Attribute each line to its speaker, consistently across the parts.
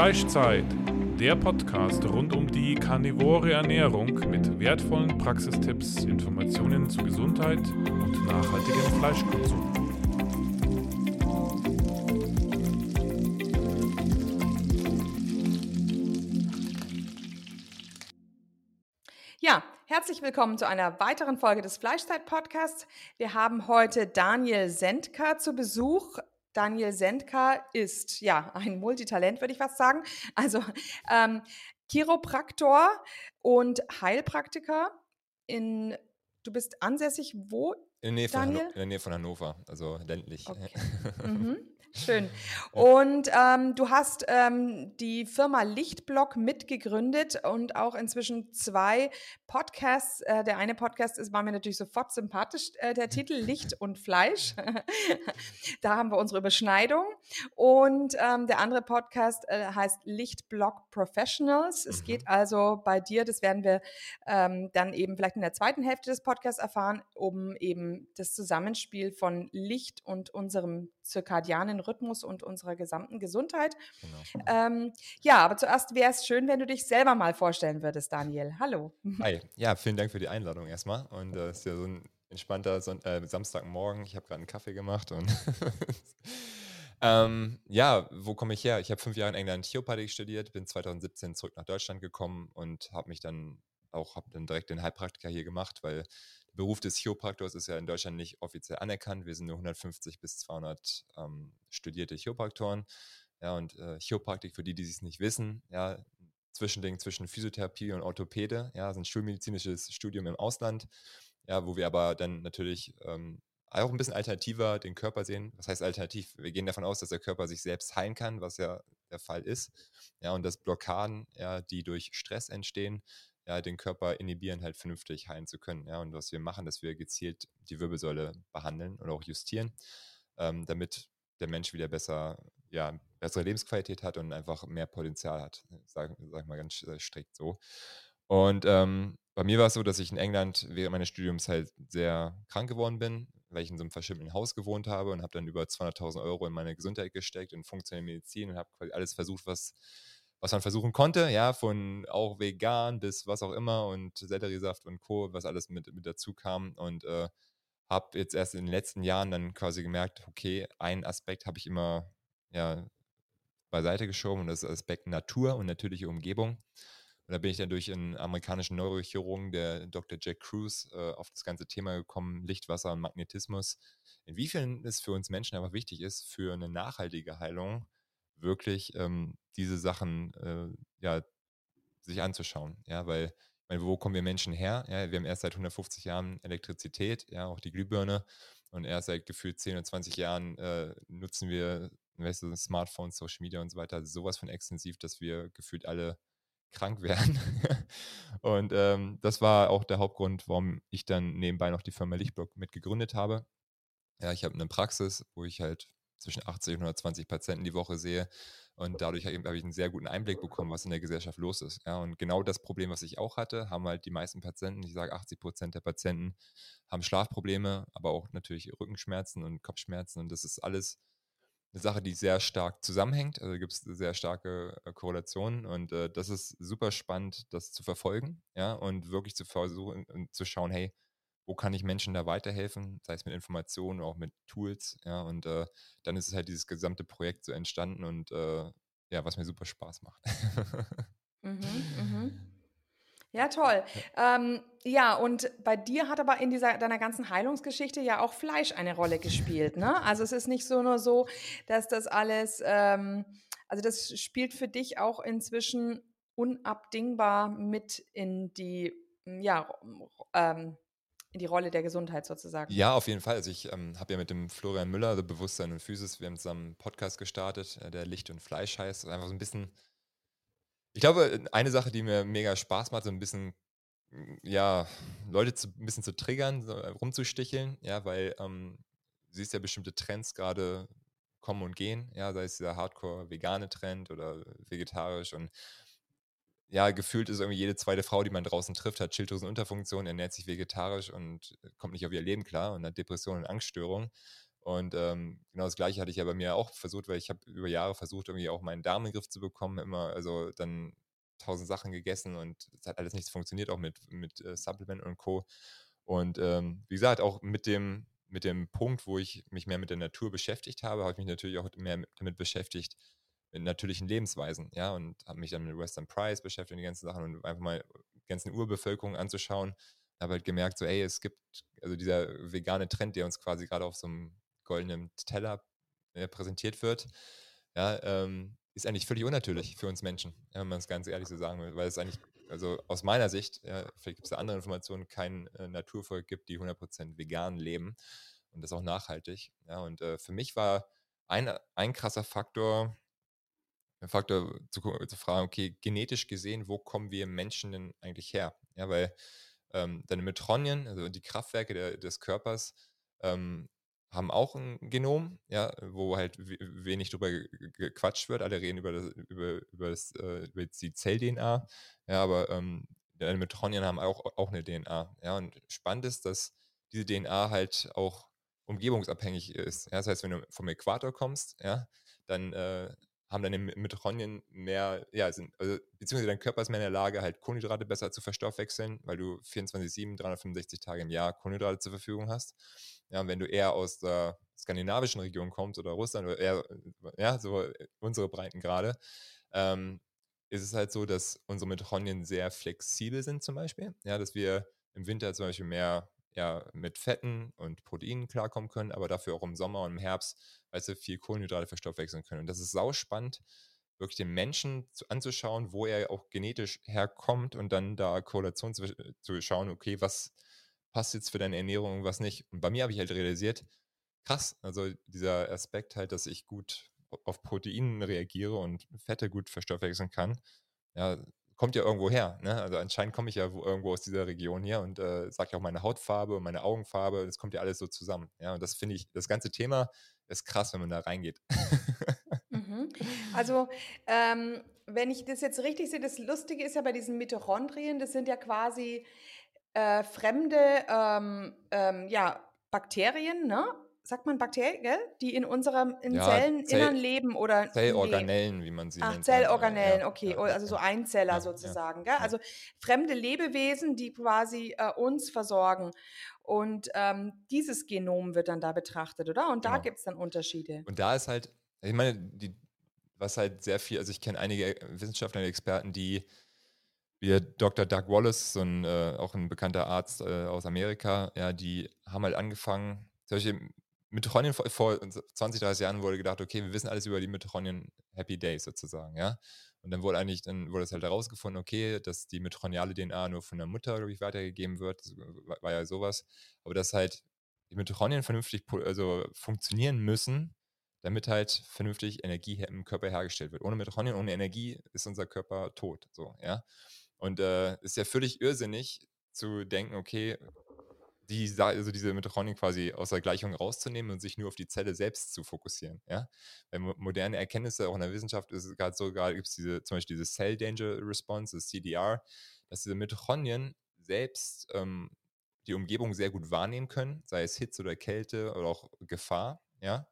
Speaker 1: Fleischzeit, der Podcast rund um die karnivore Ernährung mit wertvollen Praxistipps, Informationen zu Gesundheit und nachhaltigem Fleischkonsum.
Speaker 2: Ja, herzlich willkommen zu einer weiteren Folge des Fleischzeit-Podcasts. Wir haben heute Daniel Sendka zu Besuch. Daniel Sendka ist ja ein Multitalent, würde ich fast sagen. Also ähm, Chiropraktor und Heilpraktiker. In, du bist ansässig wo?
Speaker 3: In der, Nähe von, in der Nähe von Hannover, also ländlich.
Speaker 2: Okay. mhm. Schön. Und ähm, du hast ähm, die Firma Lichtblock mitgegründet und auch inzwischen zwei Podcasts. Äh, der eine Podcast ist, war mir natürlich sofort sympathisch, äh, der Titel Licht und Fleisch. da haben wir unsere Überschneidung. Und ähm, der andere Podcast äh, heißt Lichtblock Professionals. Es mhm. geht also bei dir, das werden wir ähm, dann eben vielleicht in der zweiten Hälfte des Podcasts erfahren, um eben das Zusammenspiel von Licht und unserem zirkadianen Rhythmus und unserer gesamten Gesundheit. Genau. Ähm, ja, aber zuerst wäre es schön, wenn du dich selber mal vorstellen würdest, Daniel. Hallo.
Speaker 3: Hi, ja, vielen Dank für die Einladung erstmal. Und es äh, ist ja so ein entspannter Son äh, Samstagmorgen. Ich habe gerade einen Kaffee gemacht und ähm, ja, wo komme ich her? Ich habe fünf Jahre in England Chiropathik studiert, bin 2017 zurück nach Deutschland gekommen und habe mich dann auch habe dann direkt den Heilpraktiker hier gemacht, weil der Beruf des Chiropraktors ist ja in Deutschland nicht offiziell anerkannt. Wir sind nur 150 bis 200 ähm, studierte Chiropraktoren. Ja, und äh, Chiropraktik, für die, die es nicht wissen, ja, Zwischending zwischen Physiotherapie und Orthopäde, ja, ist ein schulmedizinisches Studium im Ausland, ja, wo wir aber dann natürlich ähm, auch ein bisschen alternativer den Körper sehen. Was heißt alternativ? Wir gehen davon aus, dass der Körper sich selbst heilen kann, was ja der Fall ist. Ja, und dass Blockaden, ja, die durch Stress entstehen, ja, den Körper inhibieren, halt vernünftig heilen zu können. Ja, und was wir machen, dass wir gezielt die Wirbelsäule behandeln oder auch justieren, ähm, damit der Mensch wieder besser, ja, bessere Lebensqualität hat und einfach mehr Potenzial hat. Sag, sag mal ganz äh, strikt so. Und ähm, bei mir war es so, dass ich in England während meines Studiums halt sehr krank geworden bin, weil ich in so einem verschimmten Haus gewohnt habe und habe dann über 200.000 Euro in meine Gesundheit gesteckt, in funktionelle Medizin und habe quasi alles versucht, was was man versuchen konnte, ja, von auch vegan bis was auch immer und Selleriesaft und Co., was alles mit, mit dazu kam und äh, habe jetzt erst in den letzten Jahren dann quasi gemerkt, okay, einen Aspekt habe ich immer ja, beiseite geschoben und das ist der Aspekt Natur und natürliche Umgebung. Und da bin ich dann durch einen amerikanischen Neurochirurgen, der Dr. Jack Cruz, äh, auf das ganze Thema gekommen, Licht, Wasser und Magnetismus. Inwiefern es für uns Menschen einfach wichtig ist, für eine nachhaltige Heilung wirklich ähm, diese Sachen äh, ja, sich anzuschauen. Ja, weil, meine, wo kommen wir Menschen her? Ja, wir haben erst seit 150 Jahren Elektrizität, ja, auch die Glühbirne. Und erst seit gefühlt 10 oder 20 Jahren äh, nutzen wir weißt du, Smartphones, Social Media und so weiter, sowas von extensiv, dass wir gefühlt alle krank werden. und ähm, das war auch der Hauptgrund, warum ich dann nebenbei noch die Firma Lichtblock mitgegründet habe. Ja, ich habe eine Praxis, wo ich halt zwischen 80 und 120 Patienten die Woche sehe. Und dadurch habe ich einen sehr guten Einblick bekommen, was in der Gesellschaft los ist. Ja, und genau das Problem, was ich auch hatte, haben halt die meisten Patienten, ich sage 80 Prozent der Patienten, haben Schlafprobleme, aber auch natürlich Rückenschmerzen und Kopfschmerzen. Und das ist alles eine Sache, die sehr stark zusammenhängt. Also gibt es sehr starke äh, Korrelationen. Und äh, das ist super spannend, das zu verfolgen. Ja, und wirklich zu versuchen, zu schauen, hey, wo kann ich Menschen da weiterhelfen, sei es mit Informationen, auch mit Tools, ja, und äh, dann ist es halt dieses gesamte Projekt so entstanden und äh, ja, was mir super Spaß macht.
Speaker 2: mhm, mhm. Ja, toll. Ähm, ja, und bei dir hat aber in dieser deiner ganzen Heilungsgeschichte ja auch Fleisch eine Rolle gespielt, ne? Also es ist nicht so nur so, dass das alles, ähm, also das spielt für dich auch inzwischen unabdingbar mit in die, ja, ähm, die Rolle der Gesundheit sozusagen.
Speaker 3: Ja, auf jeden Fall. Also ich ähm, habe ja mit dem Florian Müller, also Bewusstsein und Physis, wir haben zusammen einen Podcast gestartet, äh, der Licht und Fleisch heißt. Einfach so ein bisschen, ich glaube, eine Sache, die mir mega Spaß macht, so ein bisschen, ja, Leute zu, ein bisschen zu triggern, so, äh, rumzusticheln, ja, weil ähm, du siehst ja bestimmte Trends gerade kommen und gehen, ja, sei es dieser Hardcore-vegane Trend oder vegetarisch und ja, gefühlt ist irgendwie jede zweite Frau, die man draußen trifft, hat Schilddrüsenunterfunktion, ernährt sich vegetarisch und kommt nicht auf ihr Leben klar und hat Depressionen und Angststörungen. Und ähm, genau das Gleiche hatte ich ja bei mir auch versucht, weil ich habe über Jahre versucht, irgendwie auch meinen Darm in den Griff zu bekommen, immer, also dann tausend Sachen gegessen und es hat alles nichts funktioniert, auch mit, mit äh, Supplement und Co. Und ähm, wie gesagt, auch mit dem, mit dem Punkt, wo ich mich mehr mit der Natur beschäftigt habe, habe ich mich natürlich auch mehr damit beschäftigt, mit natürlichen Lebensweisen, ja, und habe mich dann mit Western Price beschäftigt und die ganzen Sachen und einfach mal die ganzen Urbevölkerung anzuschauen. Habe halt gemerkt, so, ey, es gibt, also dieser vegane Trend, der uns quasi gerade auf so einem goldenen Teller äh, präsentiert wird, ja, ähm, ist eigentlich völlig unnatürlich für uns Menschen, wenn man es ganz ehrlich so sagen will, weil es eigentlich, also aus meiner Sicht, ja, vielleicht gibt es da andere Informationen, kein äh, Naturvolk gibt, die 100% vegan leben und das auch nachhaltig. Ja, und äh, für mich war ein, ein krasser Faktor, Faktor zu, zu fragen, okay, genetisch gesehen, wo kommen wir Menschen denn eigentlich her? Ja, weil ähm, deine Mitochondrien, also die Kraftwerke der, des Körpers, ähm, haben auch ein Genom, ja, wo halt wenig drüber gequatscht wird. Alle reden über, das, über, über, das, äh, über die Zell-DNA, ja, aber ähm, deine Mitochondrien haben auch, auch eine DNA. Ja, und spannend ist, dass diese DNA halt auch umgebungsabhängig ist. Ja, das heißt, wenn du vom Äquator kommst, ja, dann äh, haben deine Mitochondrien mehr, ja, sind, also, beziehungsweise dein Körper ist mehr in der Lage, halt Kohlenhydrate besser zu verstoffwechseln, weil du 24-7, 365 Tage im Jahr Kohlenhydrate zur Verfügung hast. Ja, und wenn du eher aus der skandinavischen Region kommst oder Russland oder eher, ja, so unsere Breitengrade, ähm, ist es halt so, dass unsere Mitochondrien sehr flexibel sind zum Beispiel. Ja, dass wir im Winter zum Beispiel mehr ja, mit Fetten und Proteinen klarkommen können, aber dafür auch im Sommer und im Herbst, weil sie viel Kohlenhydrate verstoffwechseln können. Und das ist sauspannend, wirklich den Menschen zu, anzuschauen, wo er auch genetisch herkommt und dann da Korrelation zu, zu schauen, okay, was passt jetzt für deine Ernährung und was nicht. Und bei mir habe ich halt realisiert, krass, also dieser Aspekt halt, dass ich gut auf Proteinen reagiere und Fette gut verstoffwechseln kann, ja, kommt ja irgendwo her. Ne? Also anscheinend komme ich ja irgendwo aus dieser Region hier und äh, sage ja auch meine Hautfarbe und meine Augenfarbe, das kommt ja alles so zusammen. Ja, und das finde ich, das ganze Thema ist krass, wenn man da reingeht.
Speaker 2: mhm. Also, ähm, wenn ich das jetzt richtig sehe, das Lustige ist ja bei diesen Mitochondrien, das sind ja quasi äh, fremde ähm, ähm, ja, Bakterien, ne? Sagt man Bakterien, gell? die in unserem in ja, Zellen Zell, innern leben oder
Speaker 3: Zellorganellen, wie man sie
Speaker 2: Ach, nennt. Zellorganellen, ja, okay, ja, also so Einzeller sozusagen, gell? Also fremde Lebewesen, die quasi äh, uns versorgen. Und ähm, dieses Genom wird dann da betrachtet, oder? Und da genau. gibt es dann Unterschiede.
Speaker 3: Und da ist halt, ich meine, die, was halt sehr viel, also ich kenne einige Wissenschaftler und Experten, die wie Dr. Doug Wallace, so ein, äh, auch ein bekannter Arzt äh, aus Amerika, ja, die haben halt angefangen, solche Mitochondrien vor, vor 20, 30 Jahren wurde gedacht, okay, wir wissen alles über die Mitochondrien Happy Days sozusagen, ja. Und dann wurde eigentlich, dann wurde es halt herausgefunden, okay, dass die mitochondriale DNA nur von der Mutter, glaube ich, weitergegeben wird. Das war ja sowas. Aber dass halt die Mitochondrien vernünftig also funktionieren müssen, damit halt vernünftig Energie im Körper hergestellt wird. Ohne Mitochondrien, ohne Energie ist unser Körper tot, so, ja. Und äh, ist ja völlig irrsinnig zu denken, okay, die, also diese Mitochondrien quasi aus der Gleichung rauszunehmen und sich nur auf die Zelle selbst zu fokussieren. Ja? Weil moderne Erkenntnisse auch in der Wissenschaft ist gerade sogar, gibt es diese, zum Beispiel diese Cell Danger Response, das CDR, dass diese Mitochondrien selbst ähm, die Umgebung sehr gut wahrnehmen können, sei es Hitze oder Kälte oder auch Gefahr. Ja?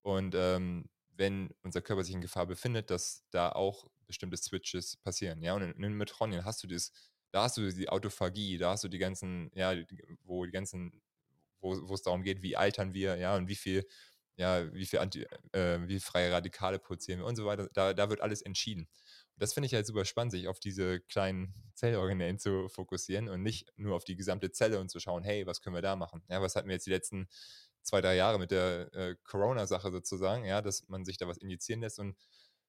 Speaker 3: Und ähm, wenn unser Körper sich in Gefahr befindet, dass da auch bestimmte Switches passieren. Ja? Und in, in den Mitochondrien hast du dieses da hast du die Autophagie, da hast du die ganzen, ja, wo die ganzen, wo, es darum geht, wie altern wir, ja, und wie viel, ja, wie viel, Anti, äh, wie freie Radikale produzieren wir und so weiter. Da, da wird alles entschieden. Das finde ich halt super spannend, sich auf diese kleinen Zellorganellen zu fokussieren und nicht nur auf die gesamte Zelle und zu schauen, hey, was können wir da machen? Ja, was hatten wir jetzt die letzten zwei, drei Jahre mit der äh, Corona-Sache sozusagen, ja, dass man sich da was injizieren lässt und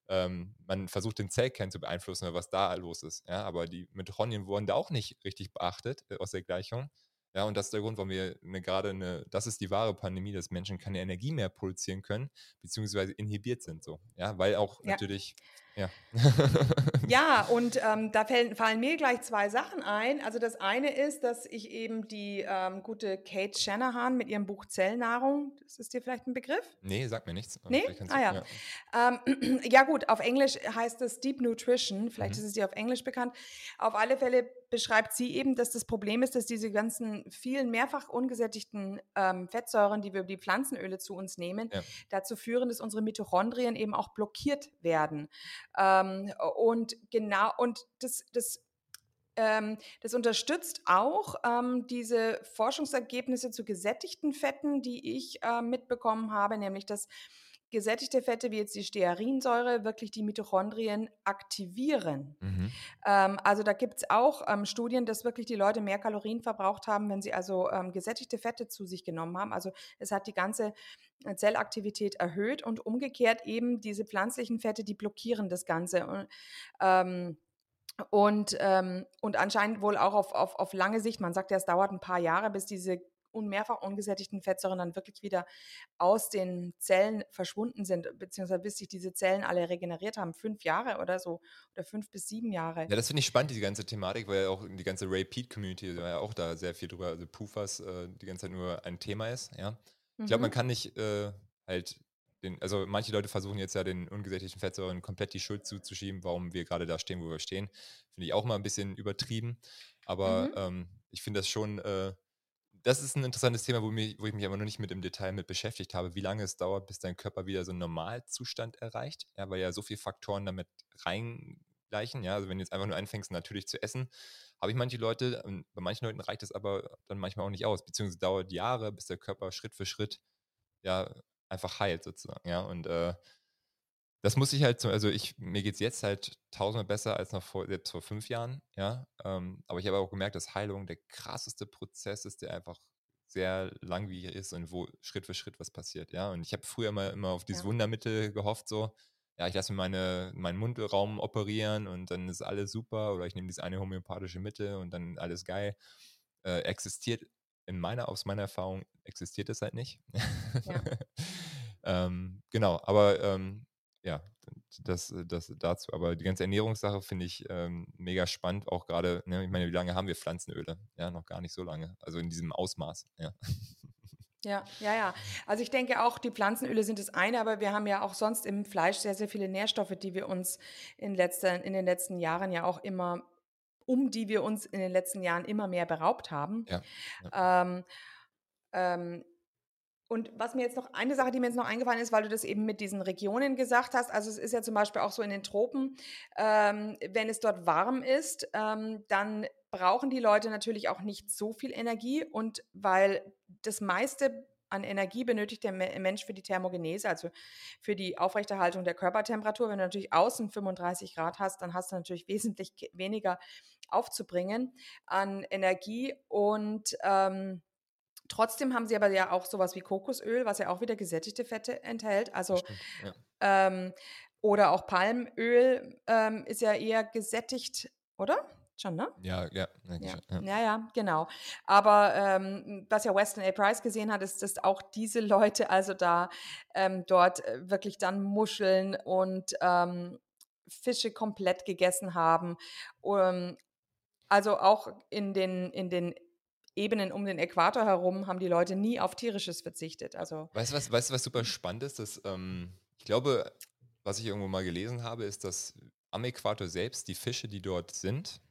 Speaker 3: ähm, man versucht den Zellkern zu beeinflussen, was da los ist. Ja? Aber die Mitochondrien wurden da auch nicht richtig beachtet äh, aus der Gleichung. Ja, und das ist der Grund, warum wir eine, gerade eine, das ist die wahre Pandemie, dass Menschen keine Energie mehr produzieren können, beziehungsweise inhibiert sind so. Ja, weil auch ja. natürlich Ja.
Speaker 2: Ja, und ähm, da fallen, fallen mir gleich zwei Sachen ein. Also das eine ist, dass ich eben die ähm, gute Kate Shanahan mit ihrem Buch Zellnahrung, das ist dir vielleicht ein Begriff?
Speaker 3: Nee, sagt mir nichts.
Speaker 2: Nee? Ah ja. Ja. Ähm, ja gut, auf Englisch heißt es Deep Nutrition, vielleicht mhm. ist es dir auf Englisch bekannt. Auf alle Fälle beschreibt sie eben, dass das Problem ist, dass diese ganzen vielen mehrfach ungesättigten ähm, Fettsäuren, die wir über die Pflanzenöle zu uns nehmen, ja. dazu führen, dass unsere Mitochondrien eben auch blockiert werden. Ähm, und genau, und das, das ähm, das unterstützt auch ähm, diese Forschungsergebnisse zu gesättigten Fetten, die ich äh, mitbekommen habe, nämlich dass gesättigte Fette wie jetzt die Stearinsäure wirklich die Mitochondrien aktivieren. Mhm. Ähm, also da gibt es auch ähm, Studien, dass wirklich die Leute mehr Kalorien verbraucht haben, wenn sie also ähm, gesättigte Fette zu sich genommen haben. Also es hat die ganze Zellaktivität erhöht und umgekehrt eben diese pflanzlichen Fette, die blockieren das Ganze. Und, ähm, und, ähm, und anscheinend wohl auch auf, auf, auf lange Sicht, man sagt ja, es dauert ein paar Jahre, bis diese und mehrfach ungesättigten Fettsäuren dann wirklich wieder aus den Zellen verschwunden sind, beziehungsweise bis sich diese Zellen alle regeneriert haben. Fünf Jahre oder so, oder fünf bis sieben Jahre.
Speaker 3: Ja, das finde ich spannend, die ganze Thematik, weil ja auch die ganze Ray Pete-Community war ja auch da sehr viel drüber, also Pufas äh, die ganze Zeit nur ein Thema ist, ja. Ich glaube, man mhm. kann nicht äh, halt den, also manche Leute versuchen jetzt ja den ungesättigten Fettsäuren komplett die Schuld zuzuschieben, warum wir gerade da stehen, wo wir stehen. Finde ich auch mal ein bisschen übertrieben. Aber mhm. ähm, ich finde das schon äh, das ist ein interessantes Thema, wo, mich, wo ich mich aber noch nicht mit im Detail mit beschäftigt habe, wie lange es dauert, bis dein Körper wieder so einen Normalzustand erreicht. Ja, weil ja so viele Faktoren damit reingleichen. Ja, also wenn du jetzt einfach nur anfängst, natürlich zu essen, habe ich manche Leute, bei manchen Leuten reicht es aber dann manchmal auch nicht aus, beziehungsweise dauert Jahre, bis der Körper Schritt für Schritt ja einfach heilt sozusagen. Ja, und äh, das muss ich halt, also ich, mir geht es jetzt halt tausendmal besser als noch vor, jetzt vor fünf Jahren, ja. Ähm, aber ich habe auch gemerkt, dass Heilung der krasseste Prozess ist, der einfach sehr langwierig ist und wo Schritt für Schritt was passiert, ja. Und ich habe früher immer, immer auf dieses ja. Wundermittel gehofft, so, ja, ich lasse mir meine, meinen Mundraum operieren und dann ist alles super oder ich nehme dieses eine homöopathische Mittel und dann alles geil. Äh, existiert in meiner, aus meiner Erfahrung, existiert es halt nicht. Ja. ähm, genau, aber ähm, ja, das, äh, das dazu. Aber die ganze Ernährungssache finde ich ähm, mega spannend, auch gerade, ne, ich meine, wie lange haben wir Pflanzenöle? Ja, noch gar nicht so lange. Also in diesem Ausmaß, ja.
Speaker 2: Ja, ja, ja. Also ich denke auch, die Pflanzenöle sind das eine, aber wir haben ja auch sonst im Fleisch sehr, sehr viele Nährstoffe, die wir uns in, letzten, in den letzten Jahren ja auch immer, um die wir uns in den letzten Jahren immer mehr beraubt haben. Ja. ja. Ähm, ähm, und was mir jetzt noch, eine Sache, die mir jetzt noch eingefallen ist, weil du das eben mit diesen Regionen gesagt hast, also es ist ja zum Beispiel auch so in den Tropen, ähm, wenn es dort warm ist, ähm, dann brauchen die Leute natürlich auch nicht so viel Energie. Und weil das meiste an Energie benötigt der Mensch für die Thermogenese, also für die Aufrechterhaltung der Körpertemperatur. Wenn du natürlich außen 35 Grad hast, dann hast du natürlich wesentlich weniger aufzubringen an Energie. Und ähm, Trotzdem haben sie aber ja auch sowas wie Kokosöl, was ja auch wieder gesättigte Fette enthält. Also stimmt, ja. ähm, oder auch Palmöl ähm, ist ja eher gesättigt, oder? Schon, ne?
Speaker 3: Ja, ja,
Speaker 2: ja. ja. ja, ja genau. Aber ähm, was ja Weston A. Price gesehen hat, ist, dass auch diese Leute also da ähm, dort äh, wirklich dann Muscheln und ähm, Fische komplett gegessen haben. Ähm, also auch in den, in den Ebenen um den Äquator herum haben die Leute nie auf tierisches verzichtet. Also
Speaker 3: weißt du, was, weißt, was super spannend ist? Dass, ähm, ich glaube, was ich irgendwo mal gelesen habe, ist, dass am Äquator selbst die Fische, die dort sind,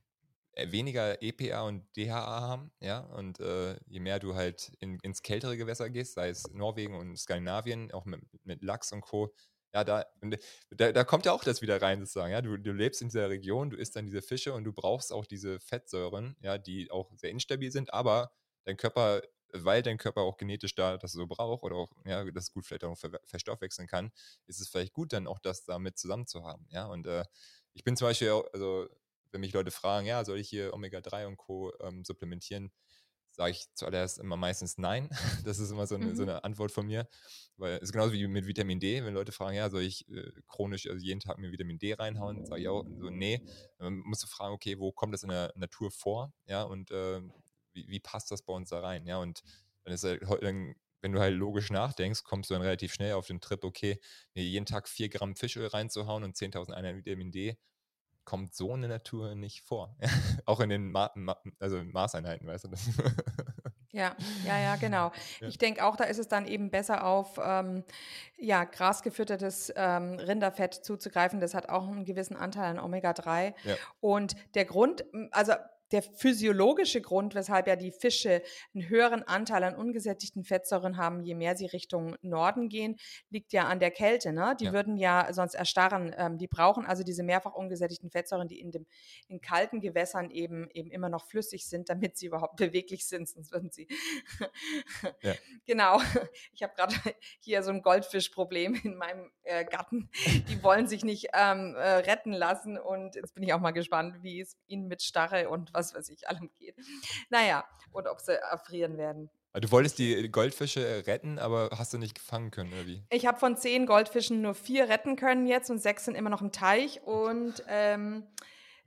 Speaker 3: äh, weniger EPA und DHA haben, ja, und äh, je mehr du halt in, ins kältere Gewässer gehst, sei es Norwegen und Skandinavien, auch mit, mit Lachs und Co., ja, da, da, da, kommt ja auch das wieder rein, sozusagen. Ja, du, du lebst in dieser Region, du isst dann diese Fische und du brauchst auch diese Fettsäuren, ja, die auch sehr instabil sind, aber dein Körper, weil dein Körper auch genetisch da das so braucht oder auch, ja, das gut vielleicht auch ver verstoffwechseln kann, ist es vielleicht gut, dann auch das damit zusammen zu haben. Ja, und äh, ich bin zum Beispiel also wenn mich Leute fragen, ja, soll ich hier Omega-3 und Co. Ähm, supplementieren, sage ich zuallererst immer meistens nein. Das ist immer so eine, mhm. so eine, Antwort von mir. Weil es ist genauso wie mit Vitamin D. Wenn Leute fragen, ja, soll ich äh, chronisch also jeden Tag mir Vitamin D reinhauen, sage ich auch so, nee. Dann musst du fragen, okay, wo kommt das in der Natur vor? Ja, und äh, wie, wie, passt das bei uns da rein? Ja, und dann ist halt, dann wenn du halt logisch nachdenkst, kommst du dann relativ schnell auf den Trip, okay, nee, jeden Tag 4 Gramm Fischöl reinzuhauen und 10.000 Einheiten Vitamin D, kommt so in der Natur nicht vor. Auch in den Ma Ma also Maßeinheiten, weißt du das?
Speaker 2: Ja, ja, ja, genau. Ja. Ich denke auch, da ist es dann eben besser auf ähm, ja, grasgefüttertes ähm, Rinderfett zuzugreifen. Das hat auch einen gewissen Anteil an Omega-3. Ja. Und der Grund, also der physiologische Grund, weshalb ja die Fische einen höheren Anteil an ungesättigten Fettsäuren haben, je mehr sie Richtung Norden gehen, liegt ja an der Kälte. Ne? Die ja. würden ja sonst erstarren. Ähm, die brauchen also diese mehrfach ungesättigten Fettsäuren, die in, dem, in kalten Gewässern eben, eben immer noch flüssig sind, damit sie überhaupt beweglich sind, sonst würden sie. ja. Genau. Ich habe gerade hier so ein Goldfischproblem in meinem äh, Garten. Die wollen sich nicht ähm, äh, retten lassen und jetzt bin ich auch mal gespannt, wie es ihnen mit Starre und was was weiß ich, allem geht. Naja, und ob sie erfrieren werden.
Speaker 3: Ah, du wolltest die Goldfische retten, aber hast du nicht gefangen können, oder wie?
Speaker 2: Ich habe von zehn Goldfischen nur vier retten können jetzt und sechs sind immer noch im Teich. Und ähm,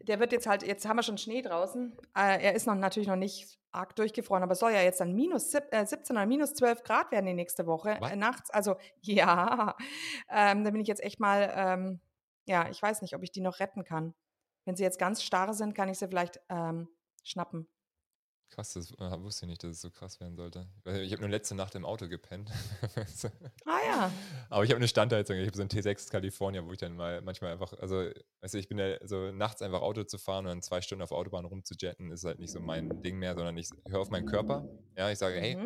Speaker 2: der wird jetzt halt, jetzt haben wir schon Schnee draußen. Äh, er ist noch natürlich noch nicht arg durchgefroren, aber soll ja jetzt dann minus äh, 17 oder minus 12 Grad werden die nächste Woche äh, nachts. Also ja, ähm, da bin ich jetzt echt mal, ähm, ja, ich weiß nicht, ob ich die noch retten kann. Wenn sie jetzt ganz starr sind, kann ich sie vielleicht ähm, schnappen.
Speaker 3: Krass, das äh, wusste ich nicht, dass es so krass werden sollte. Ich habe nur letzte Nacht im Auto gepennt.
Speaker 2: ah ja.
Speaker 3: Aber ich habe eine Standheizung. Ich habe so einen T6 California, wo ich dann mal manchmal einfach, also, weißt du, ich bin ja so nachts einfach Auto zu fahren und dann zwei Stunden auf Autobahn rumzujetten, ist halt nicht so mein Ding mehr, sondern ich höre auf meinen Körper. Ja, ich sage, mhm. hey,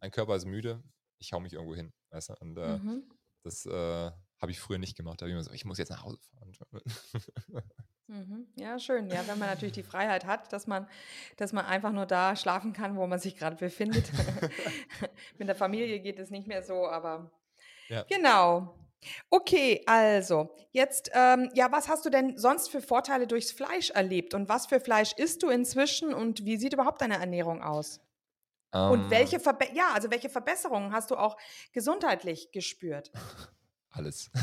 Speaker 3: mein Körper ist müde, ich hau mich irgendwo hin, weißt du? Und äh, mhm. das äh, habe ich früher nicht gemacht. Da habe ich immer so, ich muss jetzt nach Hause fahren.
Speaker 2: Mhm. Ja, schön. Ja, wenn man natürlich die Freiheit hat, dass man, dass man einfach nur da schlafen kann, wo man sich gerade befindet. Mit der Familie geht es nicht mehr so, aber ja. genau. Okay, also jetzt, ähm, ja, was hast du denn sonst für Vorteile durchs Fleisch erlebt und was für Fleisch isst du inzwischen und wie sieht überhaupt deine Ernährung aus? Um, und ähm. welche Verbe ja, also welche Verbesserungen hast du auch gesundheitlich gespürt?
Speaker 3: Alles.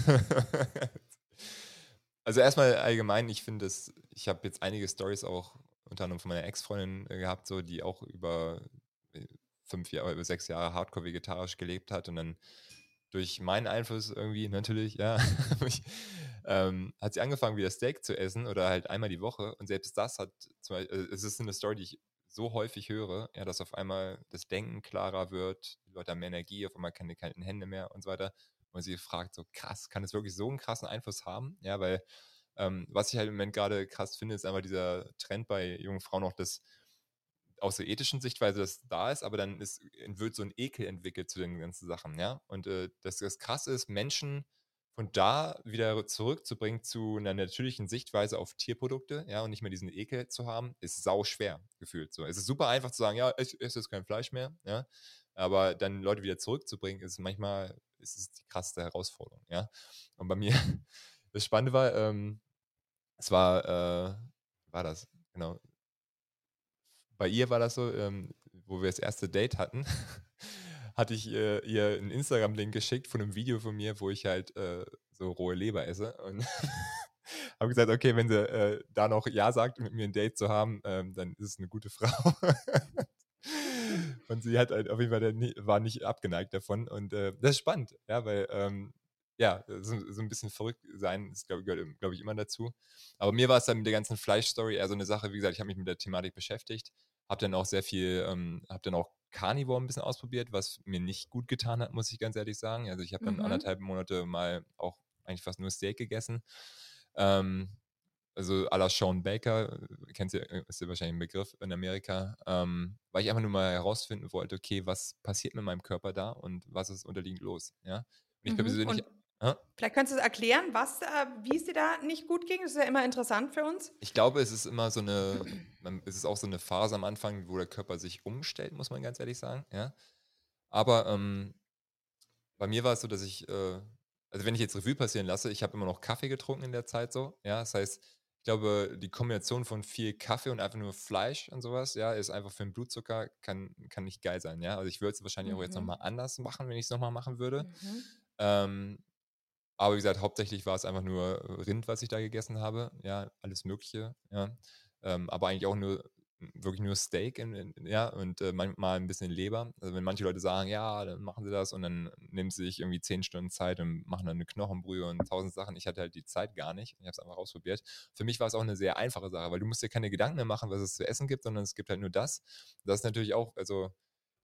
Speaker 3: Also erstmal allgemein, ich finde es, ich habe jetzt einige Stories auch unter anderem von meiner Ex-Freundin äh, gehabt, so die auch über äh, fünf Jahre, über sechs Jahre hardcore vegetarisch gelebt hat und dann durch meinen Einfluss irgendwie natürlich, ja, ähm, hat sie angefangen, wieder Steak zu essen oder halt einmal die Woche und selbst das hat, zum Beispiel, äh, es ist eine Story, die ich so häufig höre, ja, dass auf einmal das Denken klarer wird, die Leute haben mehr Energie, auf einmal keine kalten Hände mehr und so weiter und sie fragt so, krass, kann es wirklich so einen krassen Einfluss haben? Ja, weil ähm, was ich halt im Moment gerade krass finde, ist einfach dieser Trend bei jungen Frauen noch, dass aus der ethischen Sichtweise das da ist, aber dann ist, wird so ein Ekel entwickelt zu den ganzen Sachen, ja. Und äh, das, das krass ist, Menschen von da wieder zurückzubringen zu einer natürlichen Sichtweise auf Tierprodukte, ja, und nicht mehr diesen Ekel zu haben, ist sau schwer gefühlt. So, es ist super einfach zu sagen, ja, ich esse jetzt kein Fleisch mehr, ja, aber dann Leute wieder zurückzubringen, ist manchmal ist es die krasseste Herausforderung, ja. Und bei mir, das Spannende war, ähm, es war, äh, war das, genau. Bei ihr war das so, ähm, wo wir das erste Date hatten, hatte ich äh, ihr einen Instagram-Link geschickt von einem Video von mir, wo ich halt äh, so rohe Leber esse und habe gesagt, okay, wenn sie äh, da noch Ja sagt, mit mir ein Date zu haben, ähm, dann ist es eine gute Frau. und sie hat halt auf jeden Fall war nicht abgeneigt davon. Und äh, das ist spannend, ja, weil ähm, ja, so, so, ein bisschen verrückt sein, das glaub, gehört, glaube ich, immer dazu. Aber mir war es dann mit der ganzen Fleischstory eher so eine Sache, wie gesagt, ich habe mich mit der Thematik beschäftigt, habe dann auch sehr viel, ähm, habe dann auch Carnivore ein bisschen ausprobiert, was mir nicht gut getan hat, muss ich ganz ehrlich sagen. Also ich habe dann mhm. anderthalb Monate mal auch eigentlich fast nur Steak gegessen. Ähm, also à la Sean Baker, kennt ihr, äh, ist ja wahrscheinlich ein Begriff in Amerika, ähm, weil ich einfach nur mal herausfinden wollte, okay, was passiert mit meinem Körper da und was ist unterliegend los, ja. Und
Speaker 2: ich mhm. persönlich, äh? Vielleicht könntest du erklären, was, äh, wie es dir da nicht gut ging. Das ist ja immer interessant für uns.
Speaker 3: Ich glaube, es ist immer so eine, es ist auch so eine Phase am Anfang, wo der Körper sich umstellt, muss man ganz ehrlich sagen, ja. Aber ähm, bei mir war es so, dass ich, äh, also wenn ich jetzt Revue passieren lasse, ich habe immer noch Kaffee getrunken in der Zeit so, ja. Das heißt, ich glaube, die Kombination von viel Kaffee und einfach nur Fleisch und sowas, ja, ist einfach für den Blutzucker, kann, kann nicht geil sein, ja. Also ich würde es wahrscheinlich mhm. auch jetzt nochmal mhm. anders machen, wenn ich es nochmal machen würde. Mhm. Ähm, aber wie gesagt, hauptsächlich war es einfach nur Rind, was ich da gegessen habe, ja, alles Mögliche, ja. Ähm, aber eigentlich auch nur wirklich nur Steak, in, in, ja, und äh, manchmal ein bisschen Leber. Also wenn manche Leute sagen, ja, dann machen sie das und dann nehmen sie sich irgendwie zehn Stunden Zeit und machen dann eine Knochenbrühe und tausend Sachen. Ich hatte halt die Zeit gar nicht. Ich habe es einfach ausprobiert. Für mich war es auch eine sehr einfache Sache, weil du musst dir keine Gedanken mehr machen, was es zu essen gibt, sondern es gibt halt nur das. Das ist natürlich auch, also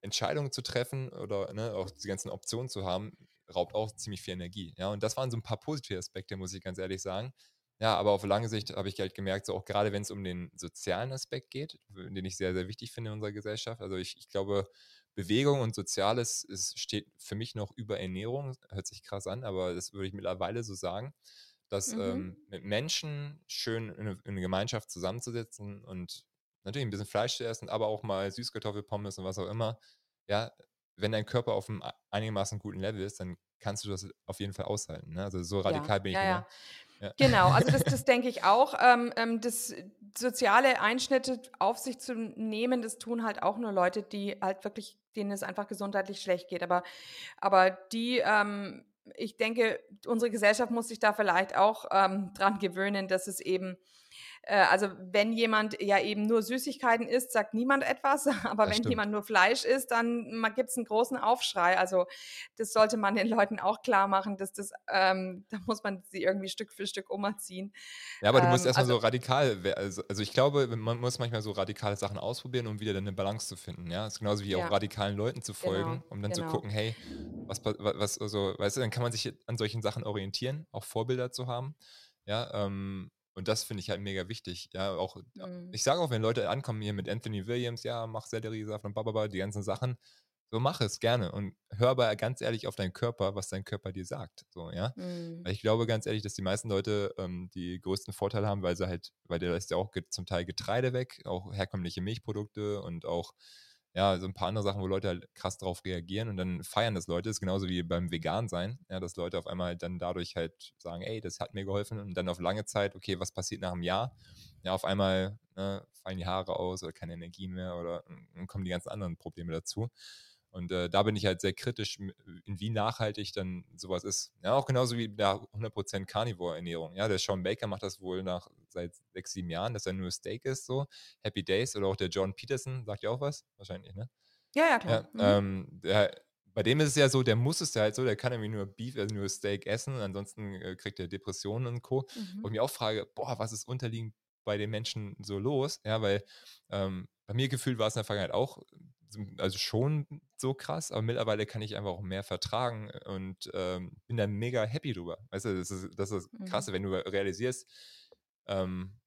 Speaker 3: Entscheidungen zu treffen oder ne, auch die ganzen Optionen zu haben, raubt auch ziemlich viel Energie. Ja, und das waren so ein paar positive Aspekte, muss ich ganz ehrlich sagen. Ja, aber auf lange Sicht habe ich halt gemerkt, so auch gerade wenn es um den sozialen Aspekt geht, den ich sehr, sehr wichtig finde in unserer Gesellschaft. Also ich, ich glaube, Bewegung und Soziales ist, steht für mich noch über Ernährung. Hört sich krass an, aber das würde ich mittlerweile so sagen, dass mhm. ähm, mit Menschen schön in eine, in eine Gemeinschaft zusammenzusetzen und natürlich ein bisschen Fleisch zu essen, aber auch mal Süßkartoffelpommes und was auch immer. Ja, wenn dein Körper auf einem einigermaßen guten Level ist, dann kannst du das auf jeden Fall aushalten. Ne? Also so radikal
Speaker 2: ja,
Speaker 3: bin ich
Speaker 2: ja,
Speaker 3: immer.
Speaker 2: Ja. Ja. Genau, also das, das denke ich auch. Ähm, ähm, das soziale Einschnitte auf sich zu nehmen, das tun halt auch nur Leute, die halt wirklich, denen es einfach gesundheitlich schlecht geht. Aber, aber die, ähm, ich denke, unsere Gesellschaft muss sich da vielleicht auch ähm, dran gewöhnen, dass es eben also wenn jemand ja eben nur Süßigkeiten isst, sagt niemand etwas, aber das wenn stimmt. jemand nur Fleisch isst, dann gibt es einen großen Aufschrei. Also das sollte man den Leuten auch klar machen, dass das, ähm, da muss man sie irgendwie Stück für Stück umerziehen.
Speaker 3: Ja, aber du musst ähm, erstmal also, so radikal, also, also ich glaube, man muss manchmal so radikale Sachen ausprobieren, um wieder eine Balance zu finden. Ja, das ist genauso wie ja. auch radikalen Leuten zu folgen, genau, um dann genau. zu gucken, hey, was, was, also, weißt du, dann kann man sich an solchen Sachen orientieren, auch Vorbilder zu haben. Ja, ähm, und das finde ich halt mega wichtig. Ja, auch, mhm. ich sage auch, wenn Leute ankommen hier mit Anthony Williams, ja, mach Selleriesaft und bababa, die ganzen Sachen, so mach es gerne und hör aber ganz ehrlich auf deinen Körper, was dein Körper dir sagt. So, ja. Mhm. Weil ich glaube ganz ehrlich, dass die meisten Leute ähm, die größten Vorteile haben, weil sie halt, weil der ist ja auch zum Teil Getreide weg, auch herkömmliche Milchprodukte und auch ja, so ein paar andere Sachen, wo Leute halt krass drauf reagieren und dann feiern das Leute. Das ist genauso wie beim Vegan sein, ja, dass Leute auf einmal dann dadurch halt sagen, ey, das hat mir geholfen und dann auf lange Zeit, okay, was passiert nach einem Jahr? Ja, auf einmal ne, fallen die Haare aus oder keine Energie mehr oder dann kommen die ganzen anderen Probleme dazu. Und äh, da bin ich halt sehr kritisch, in wie nachhaltig dann sowas ist. Ja, auch genauso wie der 100% Carnivore-Ernährung. Ja, der Sean Baker macht das wohl nach seit sechs, sieben Jahren, dass er nur Steak ist, so. Happy Days oder auch der John Peterson, sagt ja auch was? Wahrscheinlich, ne?
Speaker 2: Ja, ja, klar.
Speaker 3: Ja, mhm. ähm, der, bei dem ist es ja so, der muss es ja halt so, der kann irgendwie nur Beef, also nur Steak essen, ansonsten äh, kriegt er Depressionen und Co. Mhm. Und ich mir auch frage, boah, was ist unterliegend bei den Menschen so los? Ja, weil ähm, bei mir gefühlt war es in der Vergangenheit auch also schon so krass, aber mittlerweile kann ich einfach auch mehr vertragen und ähm, bin da mega happy drüber. Weißt du, das ist das, ist mhm. krasse, wenn du realisierst, ähm,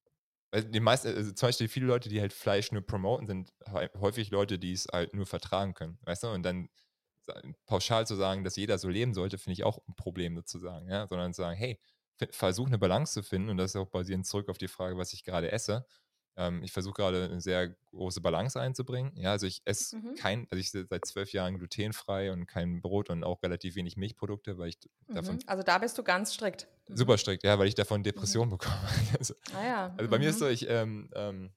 Speaker 3: die meisten, also zum Beispiel viele Leute, die halt Fleisch nur promoten, sind häufig Leute, die es halt nur vertragen können, weißt du, und dann pauschal zu sagen, dass jeder so leben sollte, finde ich auch ein Problem sozusagen, ja, sondern zu sagen, hey, versuch eine Balance zu finden und das ist auch basierend zurück auf die Frage, was ich gerade esse ähm, ich versuche gerade eine sehr große Balance einzubringen. Ja, also ich esse mhm. kein, also ich seit zwölf Jahren glutenfrei und kein Brot und auch relativ wenig Milchprodukte, weil ich davon.
Speaker 2: Mhm. Also da bist du ganz strikt.
Speaker 3: Mhm. Super strikt, ja, weil ich davon Depressionen mhm. bekomme. also,
Speaker 2: ah ja.
Speaker 3: also bei mir ist mhm. so, ich, ähm, ähm,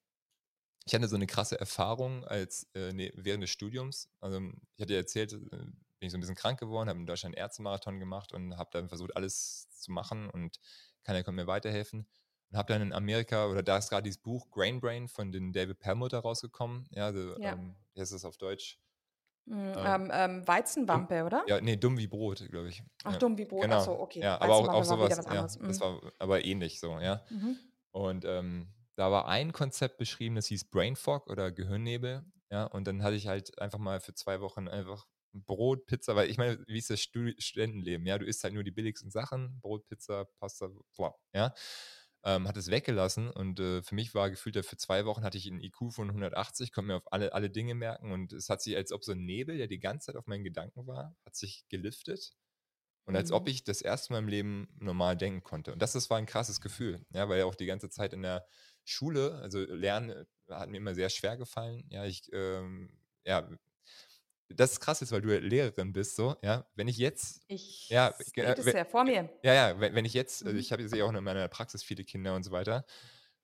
Speaker 3: ich hatte so eine krasse Erfahrung als äh, nee, während des Studiums. Also ich hatte ja erzählt, äh, bin ich so ein bisschen krank geworden, habe in Deutschland einen Ärztemarathon gemacht und habe dann versucht, alles zu machen und keiner konnte mir weiterhelfen und habe dann in Amerika, oder da ist gerade dieses Buch Grain Brain von den David Perlmutter rausgekommen. Ja, also, ja. Ähm, wie heißt das auf Deutsch?
Speaker 2: Mm, ähm, ähm, Weizenwampe, oder?
Speaker 3: Ja, nee, dumm wie Brot, glaube ich.
Speaker 2: Ach, ja. dumm wie Brot, genau. achso, okay.
Speaker 3: Ja, aber auch, auch sowas, ja, das mhm. war aber ähnlich so, ja. Mhm. Und ähm, da war ein Konzept beschrieben, das hieß Brain Fog oder Gehirnnebel, ja, und dann hatte ich halt einfach mal für zwei Wochen einfach Brot, Pizza, weil ich meine, wie ist das Studentenleben, ja, du isst halt nur die billigsten Sachen, Brot, Pizza, Pasta, bla, ja ähm, hat es weggelassen und äh, für mich war gefühlt, für zwei Wochen hatte ich einen IQ von 180, konnte mir auf alle, alle Dinge merken und es hat sich, als ob so ein Nebel, der die ganze Zeit auf meinen Gedanken war, hat sich geliftet und als ob mhm. ich das erste Mal im Leben normal denken konnte. Und das, das war ein krasses Gefühl, ja, weil ja auch die ganze Zeit in der Schule, also Lernen äh, hat mir immer sehr schwer gefallen. Ja, ich ähm, ja, das ist krass ist, weil du Lehrerin bist, so, ja, wenn ich jetzt,
Speaker 2: ich
Speaker 3: ja,
Speaker 2: sehe das ja vor mir.
Speaker 3: Ja, ja, wenn, wenn ich jetzt, also ich habe jetzt ja auch in meiner Praxis viele Kinder und so weiter